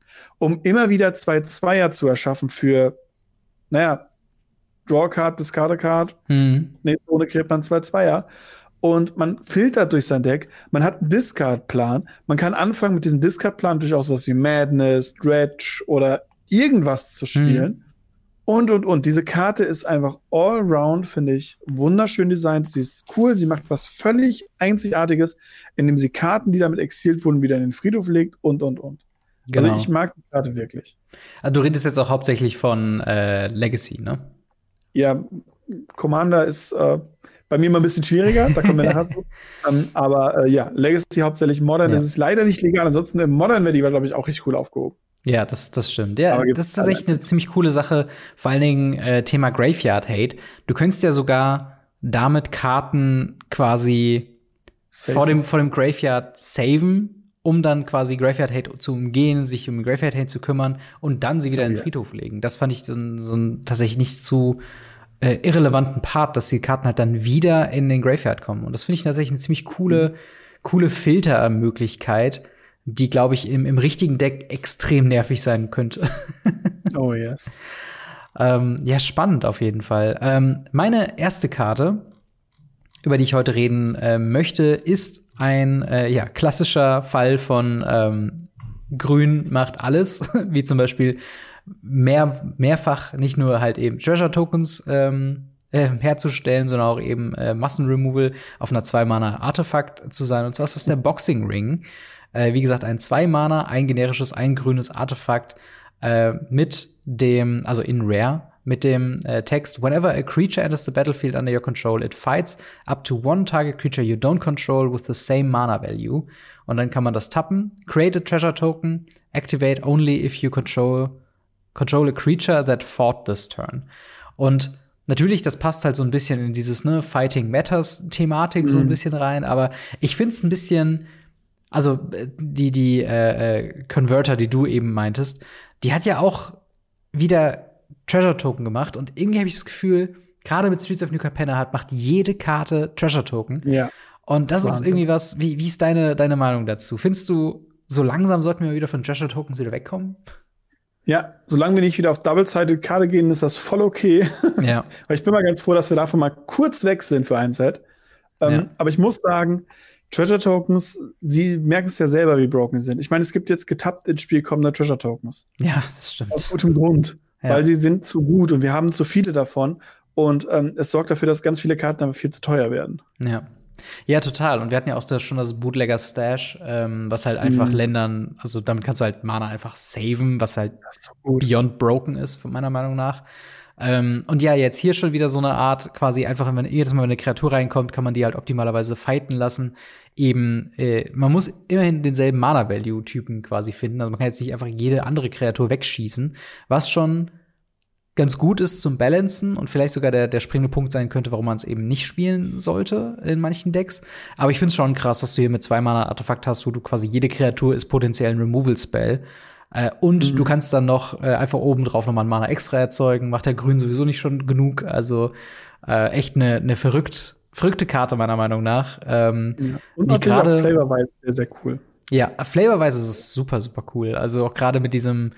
um immer wieder zwei Zweier zu erschaffen für, naja, Drawcard, Discard-Card, mhm. nee, ohne kriegt man zwei Zweier. Und man filtert durch sein Deck. Man hat einen Discard-Plan. Man kann anfangen mit diesem Discard-Plan durchaus was wie Madness, Dredge oder irgendwas zu spielen. Mhm. Und, und, und. Diese Karte ist einfach all round, finde ich, wunderschön designt. Sie ist cool. Sie macht was völlig Einzigartiges, indem sie Karten, die damit exiliert wurden, wieder in den Friedhof legt und, und, und. Also genau. Also ich mag die Karte wirklich. Also du redest jetzt auch hauptsächlich von äh, Legacy, ne? Ja, Commander ist äh, bei mir immer ein bisschen schwieriger, da kommen wir nachher zu. Ähm, aber äh, ja, Legacy hauptsächlich Modern. Ja. Das ist leider nicht legal. Ansonsten im Modern wäre die, glaube ich, auch richtig cool aufgehoben. Ja, das, das stimmt. Ja, das ist tatsächlich eine ziemlich coole Sache. Vor allen Dingen äh, Thema Graveyard Hate. Du könntest ja sogar damit Karten quasi vor dem, vor dem Graveyard saven um dann quasi Graveyard Hate zu umgehen, sich um Graveyard Hate zu kümmern und dann sie wieder oh, in den Friedhof legen. Das fand ich so, so tatsächlich nicht zu äh, irrelevanten Part, dass die Karten halt dann wieder in den Graveyard kommen. Und das finde ich tatsächlich eine ziemlich coole, mhm. coole Filtermöglichkeit, die, glaube ich, im, im richtigen Deck extrem nervig sein könnte. oh yes. ähm, ja, spannend auf jeden Fall. Ähm, meine erste Karte, über die ich heute reden äh, möchte, ist ein äh, ja, klassischer Fall von ähm, Grün macht alles, wie zum Beispiel mehr, mehrfach nicht nur halt eben Treasure Tokens ähm, äh, herzustellen, sondern auch eben äh, Massenremoval auf einer Zwei-Mana-Artefakt zu sein. Und zwar ist das der Boxing Ring. Äh, wie gesagt, ein Zwei-Mana, ein generisches, ein grünes Artefakt äh, mit dem, also in Rare, mit dem äh, Text Whenever a creature enters the battlefield under your control, it fights up to one target creature you don't control with the same mana value. Und dann kann man das tappen. Create a treasure token. Activate only if you control, control a creature that fought this turn. Und natürlich, das passt halt so ein bisschen in dieses ne, Fighting Matters Thematik mhm. so ein mhm. bisschen rein. Aber ich finde es ein bisschen, also die die äh, äh, Converter, die du eben meintest, die hat ja auch wieder Treasure Token gemacht und irgendwie habe ich das Gefühl, gerade mit Streets of New Capenna hat, macht jede Karte Treasure Token. Ja. Und das, das ist irgendwie was, wie, wie ist deine, deine Meinung dazu? Findest du, so langsam sollten wir wieder von Treasure Tokens wieder wegkommen? Ja, solange wir nicht wieder auf Double-Sided Karte gehen, ist das voll okay. Ja. Weil ich bin mal ganz froh, dass wir davon mal kurz weg sind für ein Set. Ähm, ja. Aber ich muss sagen, Treasure Tokens, sie merken es ja selber, wie broken sie sind. Ich meine, es gibt jetzt getappt ins Spiel kommende Treasure Tokens. Ja, das stimmt. Aus gutem Grund ja. weil sie sind zu gut und wir haben zu viele davon. Und ähm, es sorgt dafür, dass ganz viele Karten aber viel zu teuer werden. Ja. Ja, total. Und wir hatten ja auch das, schon das Bootlegger Stash, ähm, was halt einfach mhm. Ländern, also damit kannst du halt Mana einfach saven, was halt so beyond broken ist, von meiner Meinung nach. Ähm, und ja, jetzt hier schon wieder so eine Art, quasi einfach, wenn jedes Mal, wenn eine Kreatur reinkommt, kann man die halt optimalerweise fighten lassen. Eben, äh, man muss immerhin denselben Mana-Value-Typen quasi finden. Also man kann jetzt nicht einfach jede andere Kreatur wegschießen, was schon ganz gut ist zum Balancen und vielleicht sogar der, der springende Punkt sein könnte, warum man es eben nicht spielen sollte in manchen Decks. Aber ich finde es schon krass, dass du hier mit zwei Mana-Artefakt hast, wo du quasi jede Kreatur ist potenziell ein Removal-Spell. Äh, und mhm. du kannst dann noch äh, einfach oben drauf nochmal ein Mana extra erzeugen. Macht der Grün sowieso nicht schon genug. Also äh, echt eine ne verrückt, verrückte Karte, meiner Meinung nach. Ähm, ja. Und die gerade Flavorwise sehr, sehr cool. Ja, Flavorwise ist es super, super cool. Also auch gerade mit diesem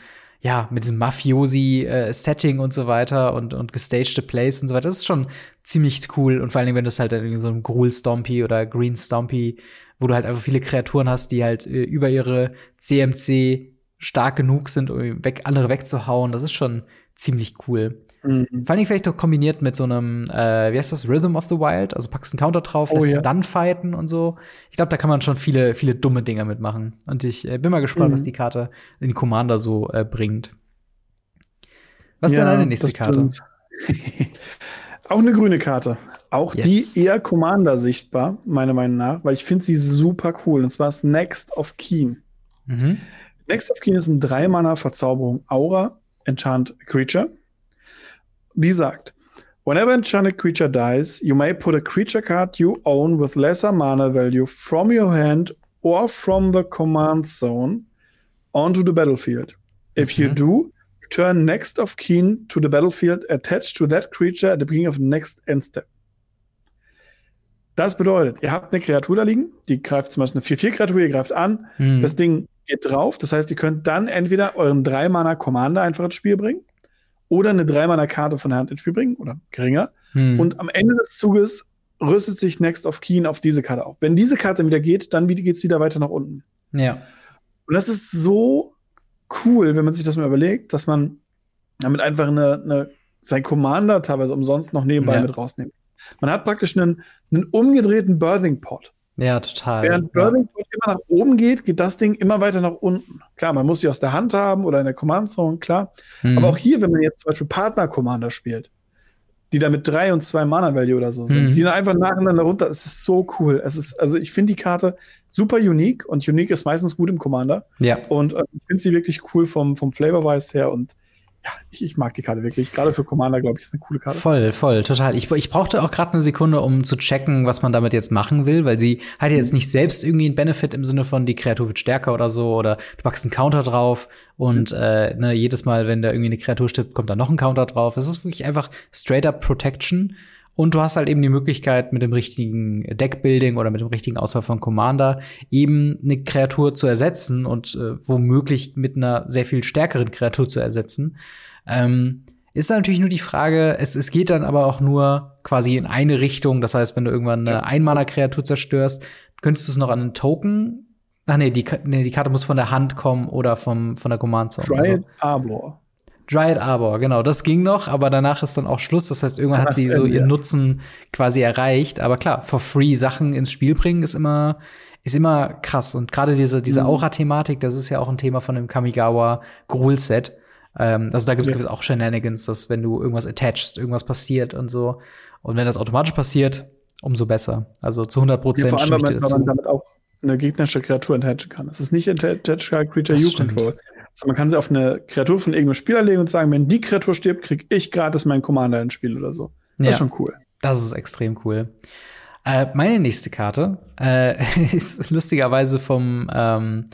ja, mit diesem Mafiosi-Setting und so weiter und, und gestagte Plays und so weiter. Das ist schon ziemlich cool. Und vor allen Dingen, wenn du es halt in so einem Gruel Stompy oder Green Stompy, wo du halt einfach viele Kreaturen hast, die halt äh, über ihre CMC stark genug sind, um weg, andere wegzuhauen. Das ist schon ziemlich cool. Mhm. Vor Dingen vielleicht doch kombiniert mit so einem, äh, wie heißt das, Rhythm of the Wild, also packst einen Counter drauf, oh, lässt ja. dann fighten und so. Ich glaube, da kann man schon viele, viele dumme Dinge mitmachen. Und ich äh, bin mal gespannt, mhm. was die Karte in Commander so äh, bringt. Was ist ja, denn deine nächste Karte? Auch eine grüne Karte. Auch yes. die eher Commander sichtbar, meiner Meinung nach, weil ich finde sie super cool. Und zwar ist Next of Keen. Mhm. Next of Keen ist ein Drei-Mana-Verzauberung Aura, Enchant Creature. Die sagt, Whenever enchanted creature dies, you may put a creature card you own with lesser mana value from your hand or from the command zone onto the battlefield. If you mhm. do, turn next of kin to the battlefield attached to that creature at the beginning of the next end step. Das bedeutet, ihr habt eine Kreatur da liegen, die greift zum Beispiel eine 4-4-Kreatur, ihr greift an, mhm. das Ding geht drauf, das heißt, ihr könnt dann entweder euren 3-Mana-Commander einfach ins Spiel bringen oder eine 3-Mana-Karte von der Hand ins Spiel bringen oder geringer. Hm. Und am Ende des Zuges rüstet sich Next of Keen auf diese Karte auf. Wenn diese Karte wieder geht, dann geht es wieder weiter nach unten. Ja. Und das ist so cool, wenn man sich das mal überlegt, dass man damit einfach eine, eine sein Commander teilweise umsonst noch nebenbei ja. mit rausnimmt. Man hat praktisch einen, einen umgedrehten Birthing Pot. Ja, total. Während Burning ja. immer nach oben geht, geht das Ding immer weiter nach unten. Klar, man muss sie aus der Hand haben oder in der Command Zone, klar. Mhm. Aber auch hier, wenn man jetzt zum Beispiel Partner-Commander spielt, die da mit drei und zwei Mana-Value oder so sind, mhm. die dann einfach nacheinander runter, es ist so cool. Es ist, also ich finde die Karte super unique und unique ist meistens gut im Commander. Ja. Und äh, ich finde sie wirklich cool vom, vom Flavor-Wise her und ja, ich, ich, mag die Karte wirklich. Gerade für Commander, glaube ich, ist eine coole Karte. Voll, voll, total. Ich, ich brauchte auch gerade eine Sekunde, um zu checken, was man damit jetzt machen will, weil sie hat jetzt mhm. nicht selbst irgendwie einen Benefit im Sinne von, die Kreatur wird stärker oder so, oder du packst einen Counter drauf und mhm. äh, ne, jedes Mal, wenn da irgendwie eine Kreatur stirbt, kommt da noch ein Counter drauf. Es ist wirklich einfach straight up Protection. Und du hast halt eben die Möglichkeit, mit dem richtigen Deckbuilding oder mit dem richtigen Auswahl von Commander eben eine Kreatur zu ersetzen und äh, womöglich mit einer sehr viel stärkeren Kreatur zu ersetzen. Ähm, ist natürlich nur die Frage, es, es geht dann aber auch nur quasi in eine Richtung. Das heißt, wenn du irgendwann eine Einmaler-Kreatur zerstörst, könntest du es noch an einen Token. Ach nee die, nee, die Karte muss von der Hand kommen oder vom, von der Command-Zone. Dryad also, Arbor. Dryad Arbor, genau, das ging noch, aber danach ist dann auch Schluss. Das heißt, irgendwann hat sie so ihren Nutzen quasi erreicht. Aber klar, for free Sachen ins Spiel bringen ist immer, ist immer krass. Und gerade diese, diese mhm. Aura-Thematik, das ist ja auch ein Thema von dem Kamigawa Gruul-Set. Ähm, also da gibt es yes. auch Shenanigans, dass wenn du irgendwas attachst, irgendwas passiert und so. Und wenn das automatisch passiert, umso besser. Also zu 100 Prozent. Ja, vor allem, weil man damit auch eine gegnerische Kreatur attachen kann. Es ist nicht Attach Creature You Control. Also man kann sie auf eine Kreatur von irgendeinem Spieler legen und sagen, wenn die Kreatur stirbt, krieg ich gratis meinen Commander ins Spiel oder so. Das ja, ist schon cool. Das ist extrem cool. Äh, meine nächste Karte äh, ist lustigerweise vom ähm,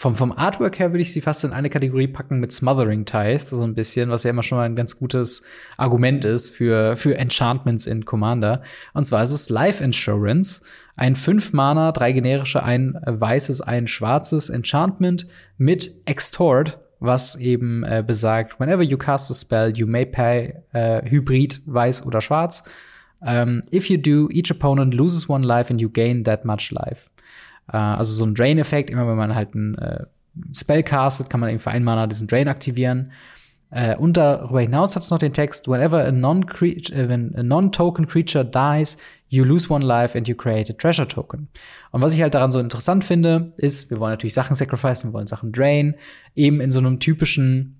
vom, vom Artwork her würde ich sie fast in eine Kategorie packen mit Smothering Ties, so ein bisschen, was ja immer schon mal ein ganz gutes Argument ist für, für Enchantments in Commander. Und zwar ist es Life Insurance, ein 5 Mana, drei generische, ein weißes, ein schwarzes Enchantment mit Extort, was eben äh, besagt, whenever you cast a spell, you may pay äh, Hybrid, weiß oder schwarz. Um, if you do, each opponent loses one life and you gain that much life. Äh, also so ein Drain-Effekt, immer wenn man halt einen äh, Spell castet, kann man eben für einen Mana diesen Drain aktivieren. Äh, und darüber hinaus hat es noch den Text, whenever a non-token äh, non creature dies, you lose one life and you create a treasure token. Und was ich halt daran so interessant finde, ist, wir wollen natürlich Sachen sacrificen, wir wollen Sachen drain, eben in so einem typischen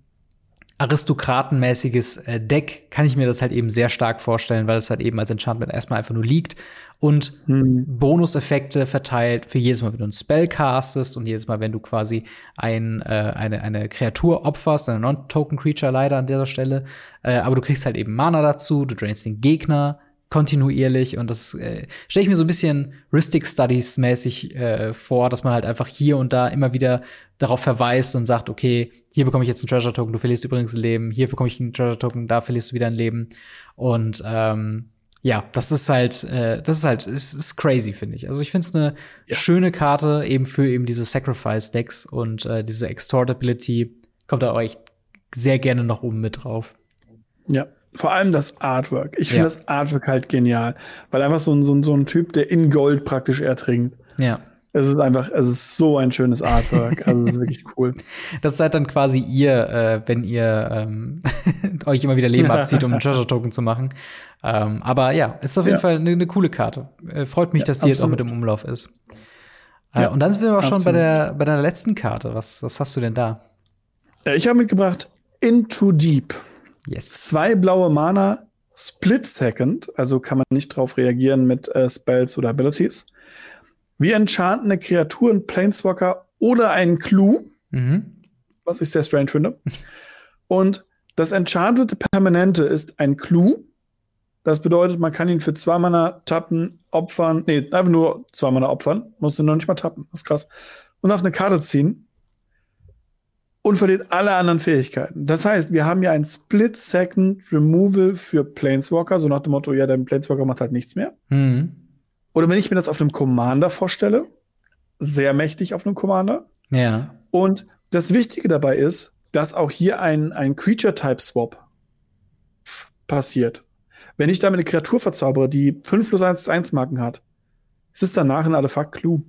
aristokratenmäßiges äh, Deck kann ich mir das halt eben sehr stark vorstellen, weil es halt eben als Enchantment erstmal einfach nur liegt und hm. Bonuseffekte verteilt für jedes Mal, wenn du einen Spell castest und jedes Mal, wenn du quasi ein, äh, eine, eine Kreatur opferst, eine Non-Token-Creature leider an dieser Stelle, äh, aber du kriegst halt eben Mana dazu, du drainst den Gegner kontinuierlich und das äh, stelle ich mir so ein bisschen Ristic Studies mäßig äh, vor, dass man halt einfach hier und da immer wieder darauf verweist und sagt, okay, hier bekomme ich jetzt einen Treasure Token, du verlierst übrigens ein Leben, hier bekomme ich einen Treasure Token, da verlierst du wieder ein Leben und ähm, ja, das ist halt, äh, das ist halt, ist, ist crazy, finde ich. Also ich finde es eine ja. schöne Karte eben für eben diese Sacrifice Decks und äh, diese Extort Ability kommt da auch echt sehr gerne noch oben mit drauf. Ja, vor allem das Artwork. Ich finde ja. das Artwork halt genial, weil einfach so ein, so, ein, so ein Typ, der in Gold praktisch ertrinkt. Ja. Es ist einfach, es ist so ein schönes Artwork. Also es ist wirklich cool. Das seid dann quasi ihr, äh, wenn ihr ähm, euch immer wieder Leben abzieht, um einen Treasure Token zu machen. Ähm, aber ja, ist auf jeden ja. Fall eine, eine, coole Karte. Äh, freut mich, ja, dass die absolut. jetzt auch mit im Umlauf ist. Äh, ja, und dann sind wir auch absolut. schon bei der bei deiner letzten Karte. Was, was hast du denn da? Äh, ich habe mitgebracht Into Deep. Yes. Zwei blaue Mana, Split Second, also kann man nicht drauf reagieren mit äh, Spells oder Abilities. Wir enchanten eine Kreatur, einen Planeswalker oder einen Clue, mhm. was ich sehr strange finde. Und das enchantete Permanente ist ein Clue. Das bedeutet, man kann ihn für zwei Mana tappen, opfern, nee, einfach nur zwei Mana opfern, muss ihn noch nicht mal tappen, das ist krass. Und auf eine Karte ziehen und verliert alle anderen Fähigkeiten. Das heißt, wir haben ja ein Split-Second Removal für Planeswalker, so nach dem Motto, ja, dein Planeswalker macht halt nichts mehr. Mhm. Oder wenn ich mir das auf einem Commander vorstelle, sehr mächtig auf einem Commander. Ja. Und das Wichtige dabei ist, dass auch hier ein, ein Creature-Type-Swap passiert. Wenn ich damit eine Kreatur verzaubere, die 5 plus 1 plus 1 Marken hat, ist es danach ein Artefakt Clue.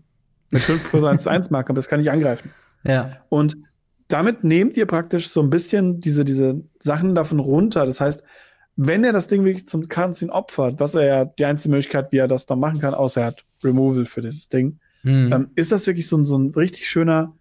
Mit 5 plus 1 plus 1 Marken, aber das kann ich angreifen. Ja. Und damit nehmt ihr praktisch so ein bisschen diese, diese Sachen davon runter. Das heißt, wenn er das Ding wirklich zum Kartenziehen opfert, was er ja die einzige Möglichkeit, wie er das dann machen kann, außer er hat Removal für dieses Ding, mhm. ähm, ist das wirklich so, ein so ein richtig schöner,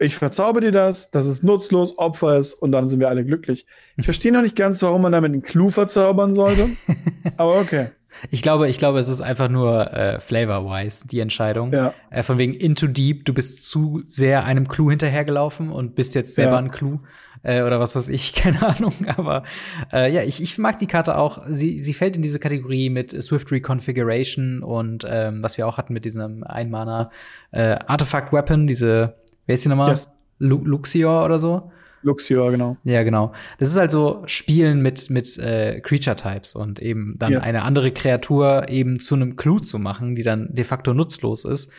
ich verzauber dir das, das ist nutzlos, Opfer ist und dann sind wir alle glücklich. Ich verstehe noch nicht ganz, warum man damit einen Clou verzaubern sollte, aber okay. Ich glaube, ich glaube, es ist einfach nur äh, flavor-wise die Entscheidung. Ja. Äh, von wegen into deep, du bist zu sehr einem Clou hinterhergelaufen und bist jetzt selber ja. ein Clou äh, oder was weiß ich, keine Ahnung. Aber äh, ja, ich, ich mag die Karte auch. Sie, sie fällt in diese Kategorie mit Swift Reconfiguration und ähm, was wir auch hatten mit diesem Einmana äh, Artifact Weapon, diese, wer ist die nochmal? Yes. Luxior oder so. Luxior, genau. Ja, genau. Das ist halt so Spielen mit, mit äh, Creature-Types und eben dann yes. eine andere Kreatur eben zu einem Clue zu machen, die dann de facto nutzlos ist.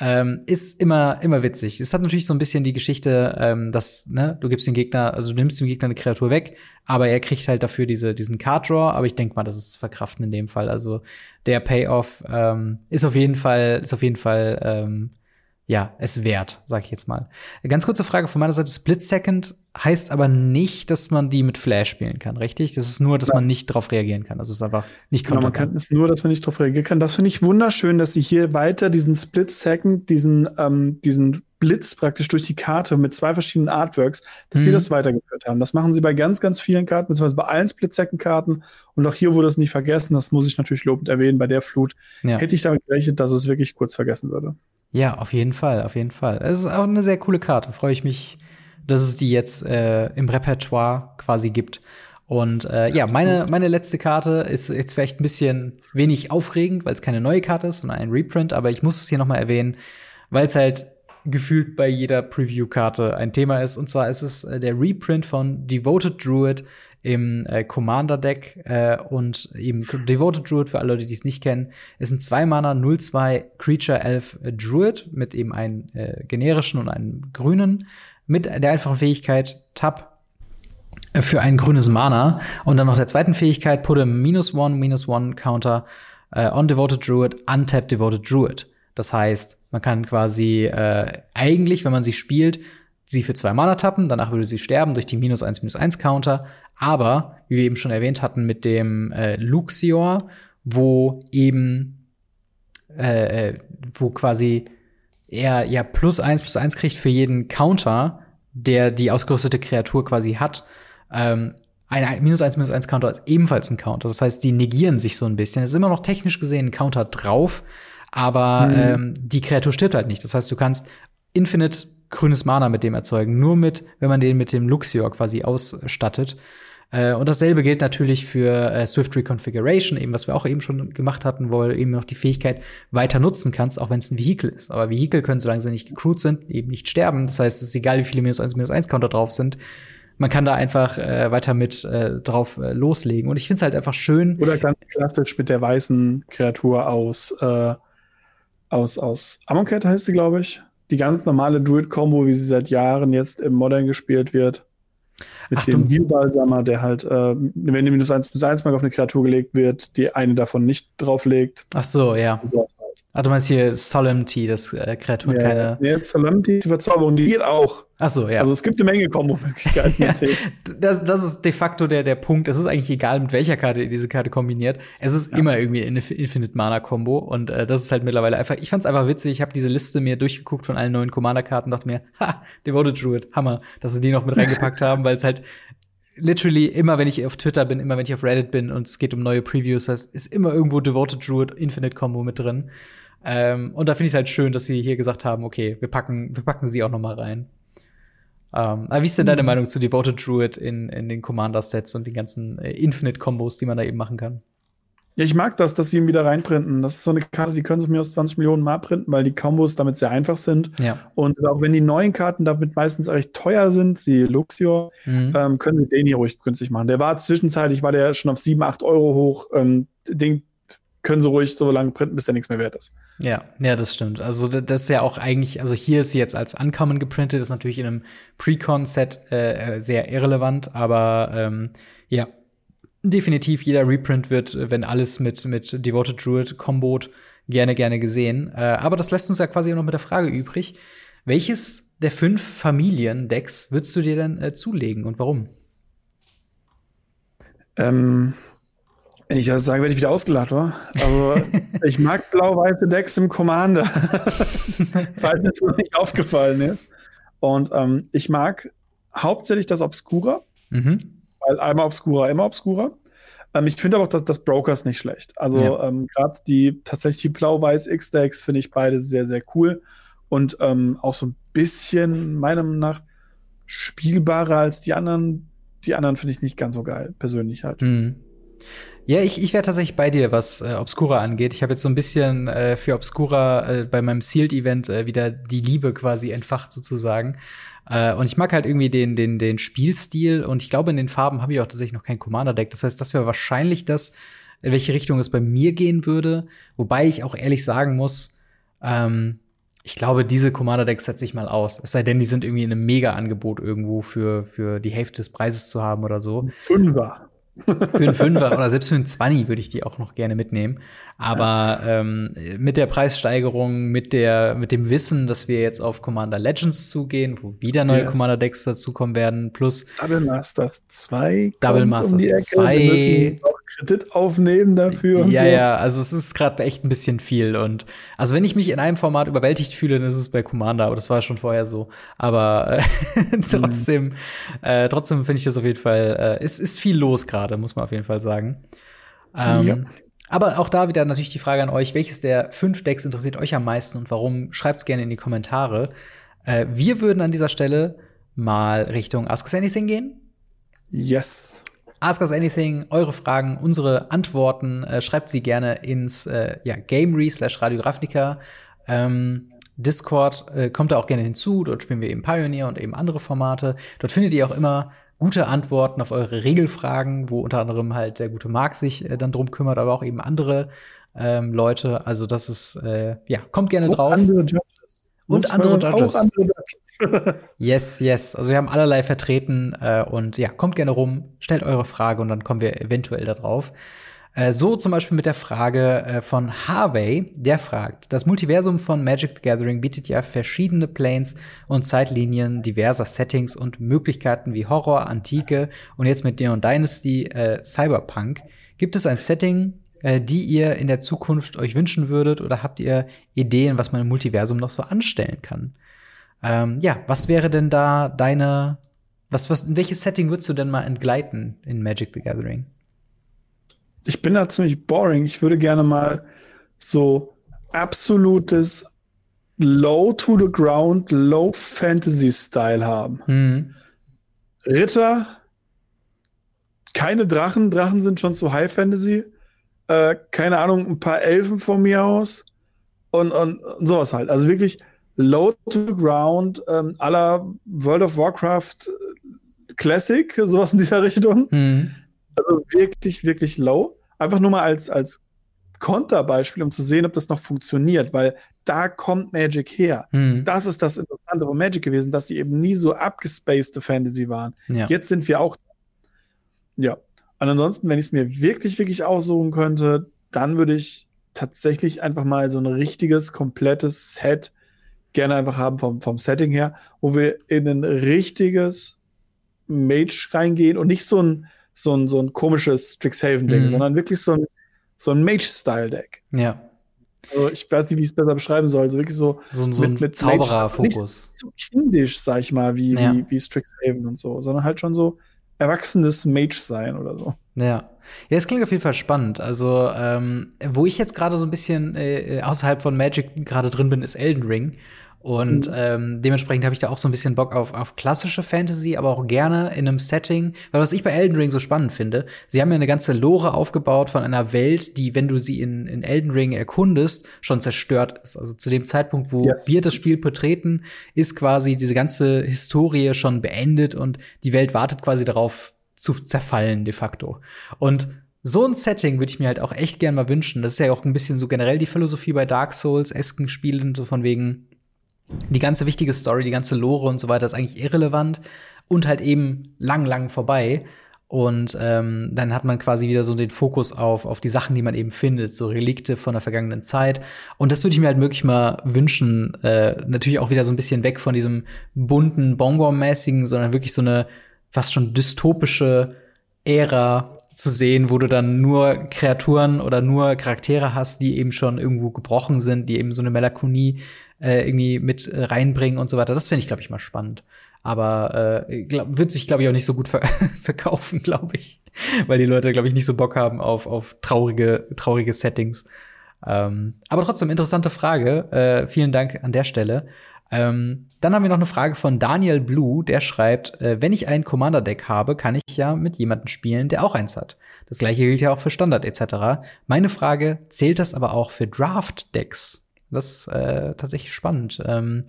Ähm, ist immer, immer witzig. Es hat natürlich so ein bisschen die Geschichte, ähm, dass, ne, du gibst den Gegner, also du nimmst dem Gegner eine Kreatur weg, aber er kriegt halt dafür diese, diesen Card Draw, aber ich denke mal, das ist verkraften in dem Fall. Also der Payoff ähm, ist auf jeden Fall, ist auf jeden Fall ähm, ja, es wert, sag ich jetzt mal. Ganz kurze Frage von meiner Seite. Split Second heißt aber nicht, dass man die mit Flash spielen kann, richtig? Das ist nur, dass ja. man nicht darauf reagieren kann. Das ist einfach nicht genau, man kann es nur, dass man nicht darauf reagieren kann. Das finde ich wunderschön, dass sie hier weiter diesen Split Second, diesen, ähm, diesen Blitz praktisch durch die Karte mit zwei verschiedenen Artworks, dass mhm. sie das weitergeführt haben. Das machen sie bei ganz, ganz vielen Karten, beziehungsweise bei allen Split-Second-Karten. Und auch hier wurde es nicht vergessen. Das muss ich natürlich lobend erwähnen. Bei der Flut ja. hätte ich damit gerechnet, dass es wirklich kurz vergessen würde. Ja, auf jeden Fall, auf jeden Fall. Es ist auch eine sehr coole Karte. Freue ich mich, dass es die jetzt äh, im Repertoire quasi gibt. Und äh, ja, meine, meine letzte Karte ist jetzt vielleicht ein bisschen wenig aufregend, weil es keine neue Karte ist, sondern ein Reprint, aber ich muss es hier noch mal erwähnen, weil es halt gefühlt bei jeder Preview-Karte ein Thema ist. Und zwar ist es äh, der Reprint von Devoted Druid im äh, Commander-Deck äh, und eben Devoted Druid, für alle Leute, die es nicht kennen, ist ein 2-Mana 0-2 Creature Elf Druid mit eben einem äh, generischen und einem grünen mit der einfachen Fähigkeit Tap äh, für ein grünes Mana und dann noch der zweiten Fähigkeit put a minus one minus one Counter äh, on Devoted Druid, untap Devoted Druid. Das heißt, man kann quasi äh, eigentlich, wenn man sie spielt, sie für zwei Mana tappen, danach würde sie sterben durch die minus eins minus eins Counter. Aber, wie wir eben schon erwähnt hatten, mit dem äh, Luxior, wo eben, äh, äh, wo quasi er ja plus eins plus eins kriegt für jeden Counter, der die ausgerüstete Kreatur quasi hat. Ähm, ein minus eins minus eins Counter ist ebenfalls ein Counter. Das heißt, die negieren sich so ein bisschen. Es ist immer noch technisch gesehen ein Counter drauf, aber mhm. ähm, die Kreatur stirbt halt nicht. Das heißt, du kannst Infinite grünes Mana mit dem erzeugen. Nur mit, wenn man den mit dem Luxior quasi ausstattet. Äh, und dasselbe gilt natürlich für äh, Swift Reconfiguration, eben was wir auch eben schon gemacht hatten, wo du eben noch die Fähigkeit weiter nutzen kannst, auch wenn es ein Vehikel ist. Aber Vehikel können, solange sie nicht gecrewt sind, eben nicht sterben. Das heißt, es ist egal, wie viele minus eins minus eins Counter drauf sind. Man kann da einfach äh, weiter mit äh, drauf äh, loslegen. Und ich finde es halt einfach schön. Oder ganz klassisch mit der weißen Kreatur aus, äh, aus, aus Amonkhet heißt sie, glaube ich die ganz normale Druid-Combo, wie sie seit Jahren jetzt im Modern gespielt wird. Mit Ach, dem Heal-Balsamer, der halt, äh, wenn die minus 1 bis 1 mal auf eine Kreatur gelegt wird, die eine davon nicht drauflegt. Ach so, ja. Ah, du meinst hier Solemnity, dass äh, Kreaturen ja, keine. Nee, Solemnity, die Verzauberung, die geht auch. Ach so, ja. Also es gibt eine Menge Kombo-Möglichkeiten. ja, das, das ist de facto der, der Punkt. Es ist eigentlich egal, mit welcher Karte ihr diese Karte kombiniert. Es ist ja. immer irgendwie eine Infinite Mana-Kombo. Und äh, das ist halt mittlerweile einfach. Ich fand's einfach witzig. Ich habe diese Liste mir durchgeguckt von allen neuen Commander-Karten dachte mir, ha, Devoted Druid, Hammer, dass sie die noch mit reingepackt haben, weil es halt literally immer, wenn ich auf Twitter bin, immer wenn ich auf Reddit bin und es geht um neue Previews, heißt, ist immer irgendwo Devoted Druid Infinite Combo mit drin. Ähm, und da finde ich es halt schön, dass sie hier gesagt haben, okay, wir packen, wir packen sie auch noch mal rein. Ähm, aber wie ist denn deine mhm. Meinung zu Devoted Druid in, in den Commander-Sets und den ganzen äh, Infinite-Kombos, die man da eben machen kann? Ja, ich mag das, dass sie ihn wieder reinprinten. Das ist so eine Karte, die können sie mir aus 20 Millionen Mal printen, weil die Kombos damit sehr einfach sind. Ja. Und auch wenn die neuen Karten damit meistens recht teuer sind, sie Luxior, mhm. ähm, können sie den hier ruhig günstig machen. Der war zwischenzeitlich, war der schon auf 7, 8 Euro hoch. Ähm, den können sie ruhig so lange printen, bis der nichts mehr wert ist. Ja, ja, das stimmt. Also das ist ja auch eigentlich, also hier ist sie jetzt als Uncommon geprintet, ist natürlich in einem Pre-Con-Set äh, äh, sehr irrelevant, aber ähm, ja, definitiv jeder Reprint wird, wenn alles mit, mit Devoted Druid kombot, gerne, gerne gesehen. Äh, aber das lässt uns ja quasi noch mit der Frage übrig, welches der fünf Familiendecks würdest du dir denn äh, zulegen und warum? Ähm, wenn ich das sage, werde ich wieder ausgelacht, oder? Also, ich mag blau-weiße Decks im Commander. Falls es mir nicht aufgefallen ist. Und ähm, ich mag hauptsächlich das Obscura. Mhm. Weil einmal Obscura, immer Obscura. Ähm, ich finde aber auch das, das Brokers nicht schlecht. Also, ja. ähm, gerade die tatsächlich die blau-weiß X-Decks finde ich beide sehr, sehr cool. Und ähm, auch so ein bisschen, meiner Meinung nach, spielbarer als die anderen. Die anderen finde ich nicht ganz so geil, persönlich halt. Mhm. Ja, ich, ich wäre tatsächlich bei dir, was äh, Obscura angeht. Ich habe jetzt so ein bisschen äh, für Obscura äh, bei meinem Sealed-Event äh, wieder die Liebe quasi entfacht sozusagen. Äh, und ich mag halt irgendwie den, den, den Spielstil und ich glaube, in den Farben habe ich auch tatsächlich noch kein Commander-Deck. Das heißt, das wäre wahrscheinlich das, in welche Richtung es bei mir gehen würde. Wobei ich auch ehrlich sagen muss, ähm, ich glaube, diese Commander-Decks setze ich mal aus. Es sei denn, die sind irgendwie in einem Mega-Angebot irgendwo für, für die Hälfte des Preises zu haben oder so. Fünfer. Für einen Fünfer oder selbst für einen Zwanni würde ich die auch noch gerne mitnehmen. Aber ja. ähm, mit der Preissteigerung, mit der, mit dem Wissen, dass wir jetzt auf Commander Legends zugehen, wo wieder neue yes. Commander Decks dazukommen werden, plus Double Masters 2 Double Masters um 2 Kredit aufnehmen dafür. ja, so. ja, also es ist gerade echt ein bisschen viel. Und also wenn ich mich in einem Format überwältigt fühle, dann ist es bei Commander, aber das war schon vorher so. Aber äh, trotzdem, mhm. äh, trotzdem finde ich das auf jeden Fall, äh, es ist viel los gerade, muss man auf jeden Fall sagen. Ähm, ja. Aber auch da wieder natürlich die Frage an euch, welches der fünf Decks interessiert euch am meisten und warum? Schreibt's gerne in die Kommentare. Äh, wir würden an dieser Stelle mal Richtung Ask Us Anything gehen. Yes. Ask Us Anything, eure Fragen, unsere Antworten, äh, schreibt sie gerne ins äh, ja, Gamery slash Radio Ravnica. Ähm, Discord äh, kommt da auch gerne hinzu. Dort spielen wir eben Pioneer und eben andere Formate. Dort findet ihr auch immer gute Antworten auf eure Regelfragen, wo unter anderem halt der gute Marc sich äh, dann drum kümmert, aber auch eben andere ähm, Leute. Also das ist, äh, ja, kommt gerne drauf. Andere und andere Judges. Auch andere Judges. yes, yes. Also wir haben allerlei vertreten äh, und ja, kommt gerne rum, stellt eure Frage und dann kommen wir eventuell da drauf. Äh, so zum Beispiel mit der Frage äh, von Harvey, der fragt, das Multiversum von Magic the Gathering bietet ja verschiedene Planes und Zeitlinien diverser Settings und Möglichkeiten wie Horror, Antike und jetzt mit Neon Dynasty äh, Cyberpunk. Gibt es ein Setting, äh, die ihr in der Zukunft euch wünschen würdet? Oder habt ihr Ideen, was man im Multiversum noch so anstellen kann? Ähm, ja, was wäre denn da deine, was, was, in welches Setting würdest du denn mal entgleiten in Magic the Gathering? Ich bin da ziemlich boring. Ich würde gerne mal so absolutes Low to the Ground, Low Fantasy Style haben. Mhm. Ritter, keine Drachen. Drachen sind schon zu High Fantasy äh, keine Ahnung, ein paar Elfen von mir aus und, und, und sowas halt. Also wirklich low to the ground, ähm, aller World of Warcraft äh, Classic, sowas in dieser Richtung. Mhm. Also wirklich, wirklich low. Einfach nur mal als, als Konterbeispiel, um zu sehen, ob das noch funktioniert, weil da kommt Magic her. Mhm. Das ist das Interessante von Magic gewesen, dass sie eben nie so abgespacede Fantasy waren. Ja. Jetzt sind wir auch. Ja. Und ansonsten, wenn ich es mir wirklich, wirklich aussuchen könnte, dann würde ich tatsächlich einfach mal so ein richtiges, komplettes Set gerne einfach haben vom, vom Setting her, wo wir in ein richtiges Mage reingehen und nicht so ein, so ein, so ein komisches Strixhaven-Ding, mhm. sondern wirklich so ein, so ein Mage-Style-Deck. Ja. Also ich weiß nicht, wie ich es besser beschreiben soll. Also wirklich so, so, so mit, mit Zauberer-Fokus. So kindisch, sag ich mal, wie, ja. wie, wie Strixhaven und so, sondern halt schon so erwachsenes Mage sein oder so. Ja. Ja, es klingt auf jeden Fall spannend. Also, ähm, wo ich jetzt gerade so ein bisschen äh, außerhalb von Magic gerade drin bin, ist Elden Ring. Und mhm. ähm, dementsprechend habe ich da auch so ein bisschen Bock auf, auf klassische Fantasy, aber auch gerne in einem Setting. Weil was ich bei Elden Ring so spannend finde, sie haben ja eine ganze Lore aufgebaut von einer Welt, die, wenn du sie in, in Elden Ring erkundest, schon zerstört ist. Also zu dem Zeitpunkt, wo yes. wir das Spiel betreten, ist quasi diese ganze Historie schon beendet und die Welt wartet quasi darauf zu zerfallen de facto. Und so ein Setting würde ich mir halt auch echt gern mal wünschen. Das ist ja auch ein bisschen so generell die Philosophie bei Dark Souls-esken Spielen, so von wegen, die ganze wichtige Story, die ganze Lore und so weiter ist eigentlich irrelevant und halt eben lang, lang vorbei. Und ähm, dann hat man quasi wieder so den Fokus auf, auf die Sachen, die man eben findet, so Relikte von der vergangenen Zeit. Und das würde ich mir halt wirklich mal wünschen. Äh, natürlich auch wieder so ein bisschen weg von diesem bunten, Bonbon-mäßigen, sondern wirklich so eine fast schon dystopische Ära zu sehen, wo du dann nur Kreaturen oder nur Charaktere hast, die eben schon irgendwo gebrochen sind, die eben so eine Melancholie äh, irgendwie mit äh, reinbringen und so weiter. Das finde ich, glaube ich, mal spannend. Aber äh, glaub, wird sich, glaube ich, auch nicht so gut ver verkaufen, glaube ich. Weil die Leute, glaube ich, nicht so Bock haben auf, auf traurige, traurige Settings. Ähm, aber trotzdem, interessante Frage. Äh, vielen Dank an der Stelle. Ähm, dann haben wir noch eine Frage von Daniel Blue, der schreibt, äh, wenn ich ein Commander-Deck habe, kann ich ja mit jemandem spielen, der auch eins hat. Das gleiche gilt ja auch für Standard etc. Meine Frage, zählt das aber auch für Draft-Decks? Das ist äh, tatsächlich spannend. Ähm,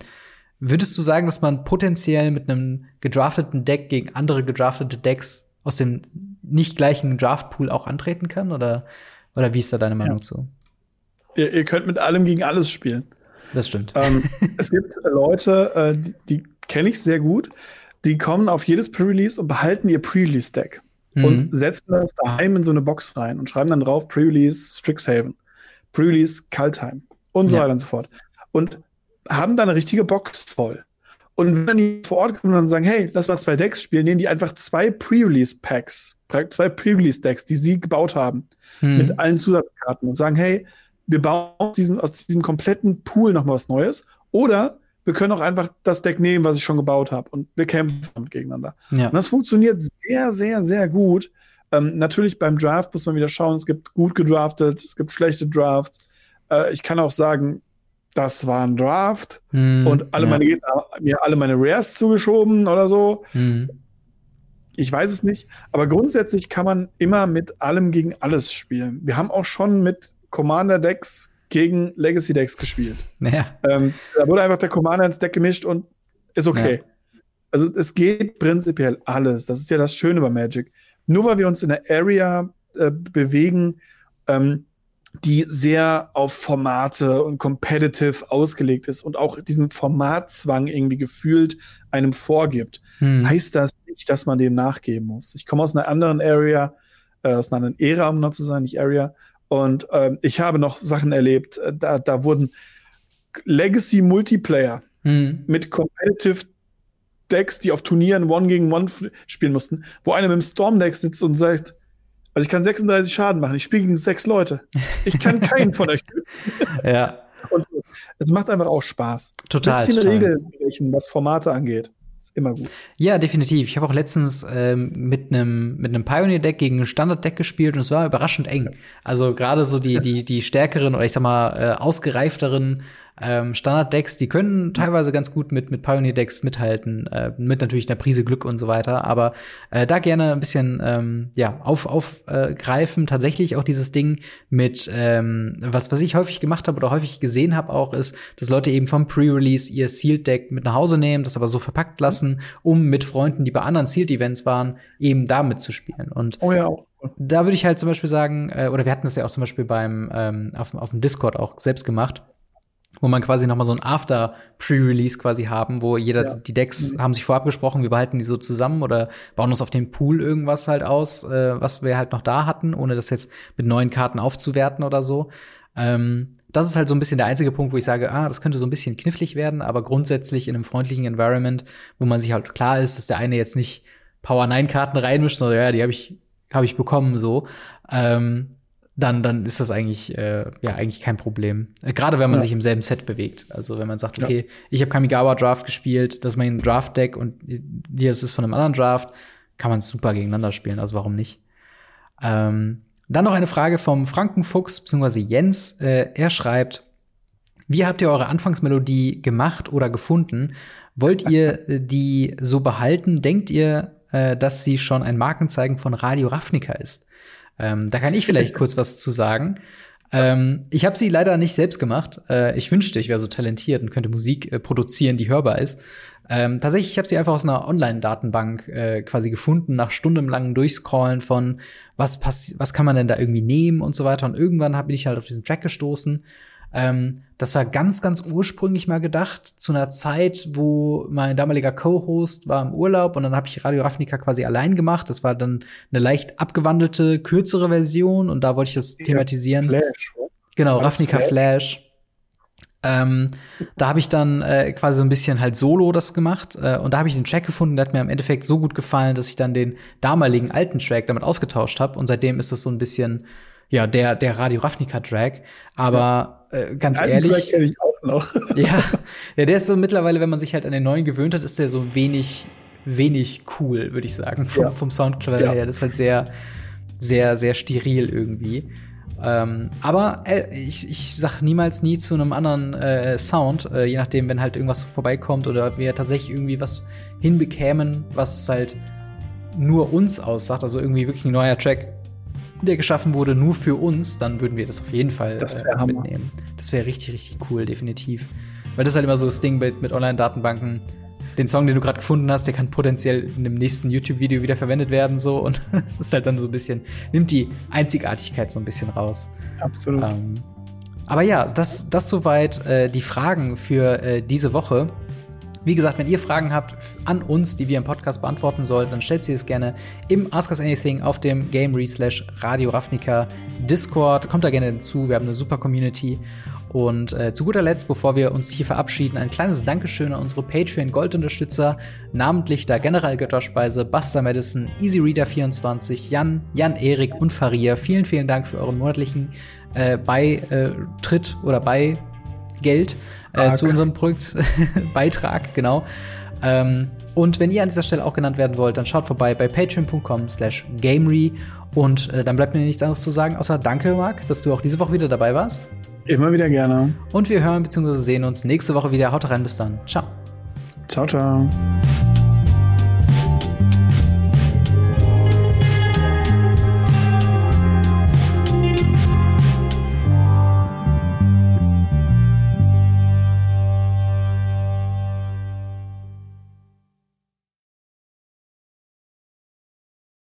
würdest du sagen, dass man potenziell mit einem gedrafteten Deck gegen andere gedraftete Decks aus dem nicht gleichen Draftpool auch antreten kann? Oder, oder wie ist da deine Meinung ja. zu? Ihr, ihr, könnt mit allem gegen alles spielen. Das stimmt. Ähm, es gibt Leute, äh, die, die kenne ich sehr gut, die kommen auf jedes Pre-Release und behalten ihr Pre-Release-Deck mhm. und setzen das daheim in so eine Box rein und schreiben dann drauf Pre-Release Strixhaven, Pre-Release Kaltheim und so ja. weiter und so fort. Und haben da eine richtige Box voll. Und wenn die vor Ort kommen und sagen, hey, lass mal zwei Decks spielen, nehmen die einfach zwei Pre-Release-Packs, zwei Pre-Release-Decks, die sie gebaut haben, hm. mit allen Zusatzkarten und sagen, hey, wir bauen aus diesem, aus diesem kompletten Pool noch mal was Neues. Oder wir können auch einfach das Deck nehmen, was ich schon gebaut habe und wir kämpfen gegeneinander. Ja. Und das funktioniert sehr, sehr, sehr gut. Ähm, natürlich beim Draft muss man wieder schauen, es gibt gut gedraftet, es gibt schlechte Drafts. Äh, ich kann auch sagen, das war ein Draft hm, und alle ja. meine Gegner mir alle meine Rares zugeschoben oder so. Hm. Ich weiß es nicht, aber grundsätzlich kann man immer mit allem gegen alles spielen. Wir haben auch schon mit Commander-Decks gegen Legacy-Decks gespielt. Ja. Ähm, da wurde einfach der Commander ins Deck gemischt und ist okay. Ja. Also es geht prinzipiell alles. Das ist ja das Schöne bei Magic. Nur weil wir uns in der Area äh, bewegen, ähm, die sehr auf Formate und competitive ausgelegt ist und auch diesen Formatzwang irgendwie gefühlt einem vorgibt, hm. heißt das nicht, dass man dem nachgeben muss. Ich komme aus einer anderen Area, äh, aus einer anderen Ära, um noch zu sein, nicht Area. Und ähm, ich habe noch Sachen erlebt, äh, da, da wurden Legacy Multiplayer hm. mit competitive Decks, die auf Turnieren One gegen One spielen mussten, wo einer mit dem Storm Deck sitzt und sagt, also ich kann 36 Schaden machen. Ich spiele gegen sechs Leute. Ich kann keinen von euch ja. Und es macht einfach auch Spaß. Total. Ein bisschen Regeln, was Formate angeht. Ist immer gut. Ja, definitiv. Ich habe auch letztens ähm, mit einem mit einem Pioneer Deck gegen ein Standard Deck gespielt und es war überraschend eng. Also gerade so die die die stärkeren oder ich sag mal äh, ausgereifteren ähm, Standard-Decks, die können teilweise ganz gut mit, mit Pioneer-Decks mithalten, äh, mit natürlich einer Prise Glück und so weiter. Aber äh, da gerne ein bisschen ähm, ja, auf, aufgreifen. Äh, Tatsächlich auch dieses Ding mit, ähm, was, was ich häufig gemacht habe oder häufig gesehen habe auch, ist, dass Leute eben vom Pre-Release ihr Sealed-Deck mit nach Hause nehmen, das aber so verpackt lassen, um mit Freunden, die bei anderen Sealed-Events waren, eben damit zu spielen. Und oh ja, auch da würde ich halt zum Beispiel sagen, äh, oder wir hatten das ja auch zum Beispiel beim ähm, auf, auf dem Discord auch selbst gemacht wo man quasi noch mal so ein After Pre-Release quasi haben, wo jeder ja. die Decks mhm. haben sich vorab gesprochen, wir behalten die so zusammen oder bauen uns auf den Pool irgendwas halt aus, äh, was wir halt noch da hatten, ohne das jetzt mit neuen Karten aufzuwerten oder so. Ähm, das ist halt so ein bisschen der einzige Punkt, wo ich sage, ah, das könnte so ein bisschen knifflig werden, aber grundsätzlich in einem freundlichen Environment, wo man sich halt klar ist, dass der eine jetzt nicht Power 9 Karten reinmischt, sondern ja, die habe ich habe ich bekommen so. Ähm, dann, dann ist das eigentlich, äh, ja, eigentlich kein Problem. Äh, Gerade wenn man ja. sich im selben Set bewegt. Also wenn man sagt, okay, ja. ich habe Kamigawa Draft gespielt, das ist mein Draft-Deck und hier ist es von einem anderen Draft, kann man es super gegeneinander spielen, also warum nicht? Ähm, dann noch eine Frage vom Frankenfuchs, beziehungsweise Jens. Äh, er schreibt, wie habt ihr eure Anfangsmelodie gemacht oder gefunden? Wollt ihr äh, die so behalten? Denkt ihr, äh, dass sie schon ein Markenzeichen von Radio Ravnica ist? Ähm, da kann ich vielleicht kurz was zu sagen. Ähm, ich habe sie leider nicht selbst gemacht. Äh, ich wünschte, ich wäre so talentiert und könnte Musik äh, produzieren, die hörbar ist. Ähm, tatsächlich, ich habe sie einfach aus einer Online-Datenbank äh, quasi gefunden, nach stundenlangem Durchscrollen von was was kann man denn da irgendwie nehmen und so weiter. Und irgendwann bin ich halt auf diesen Track gestoßen ähm, das war ganz, ganz ursprünglich mal gedacht, zu einer Zeit, wo mein damaliger Co-Host war im Urlaub und dann habe ich Radio Ravnica quasi allein gemacht. Das war dann eine leicht abgewandelte, kürzere Version und da wollte ich das ja, thematisieren. Flash. Genau, Ravnica Flash. Flash. Ähm, da habe ich dann äh, quasi so ein bisschen halt solo das gemacht äh, und da habe ich den Track gefunden, der hat mir im Endeffekt so gut gefallen, dass ich dann den damaligen alten Track damit ausgetauscht habe und seitdem ist es so ein bisschen ja der der Radio Ravnica Track, aber äh, ganz Den ehrlich. Track ich auch noch. ja, ja, der ist so mittlerweile, wenn man sich halt an den neuen gewöhnt hat, ist der so wenig, wenig cool, würde ich sagen, vom, ja. vom Soundcloud ja. her. Das ist halt sehr, sehr, sehr steril irgendwie. Ähm, aber äh, ich, ich sag niemals nie zu einem anderen äh, Sound, äh, je nachdem, wenn halt irgendwas vorbeikommt oder wir tatsächlich irgendwie was hinbekämen, was halt nur uns aussagt, also irgendwie wirklich ein neuer Track, der geschaffen wurde nur für uns, dann würden wir das auf jeden Fall äh, mitnehmen. Das wäre richtig, richtig cool, definitiv. Weil das ist halt immer so das Ding mit, mit Online-Datenbanken. Den Song, den du gerade gefunden hast, der kann potenziell in einem nächsten YouTube-Video wieder verwendet werden, so. Und es ist halt dann so ein bisschen, nimmt die Einzigartigkeit so ein bisschen raus. Absolut. Ähm, aber ja, das, das soweit äh, die Fragen für äh, diese Woche. Wie gesagt, wenn ihr Fragen habt an uns, die wir im Podcast beantworten sollen, dann stellt sie es gerne im Ask Us Anything auf dem Gamery slash Radio Ravnica Discord. Kommt da gerne hinzu, wir haben eine super Community. Und äh, zu guter Letzt, bevor wir uns hier verabschieden, ein kleines Dankeschön an unsere Patreon-Goldunterstützer, namentlich da General Götterspeise, Buster Madison, EasyReader24, Jan, Jan Erik und Faria. Vielen, vielen Dank für euren monatlichen äh, Beitritt oder Beigeld äh, zu unserem Projekt Beitrag, genau. Ähm, und wenn ihr an dieser Stelle auch genannt werden wollt, dann schaut vorbei bei patreon.com slash gamery und äh, dann bleibt mir nichts anderes zu sagen, außer danke, Marc, dass du auch diese Woche wieder dabei warst. Immer wieder gerne. Und wir hören bzw. sehen uns nächste Woche wieder. Haut rein, bis dann. Ciao. Ciao, ciao.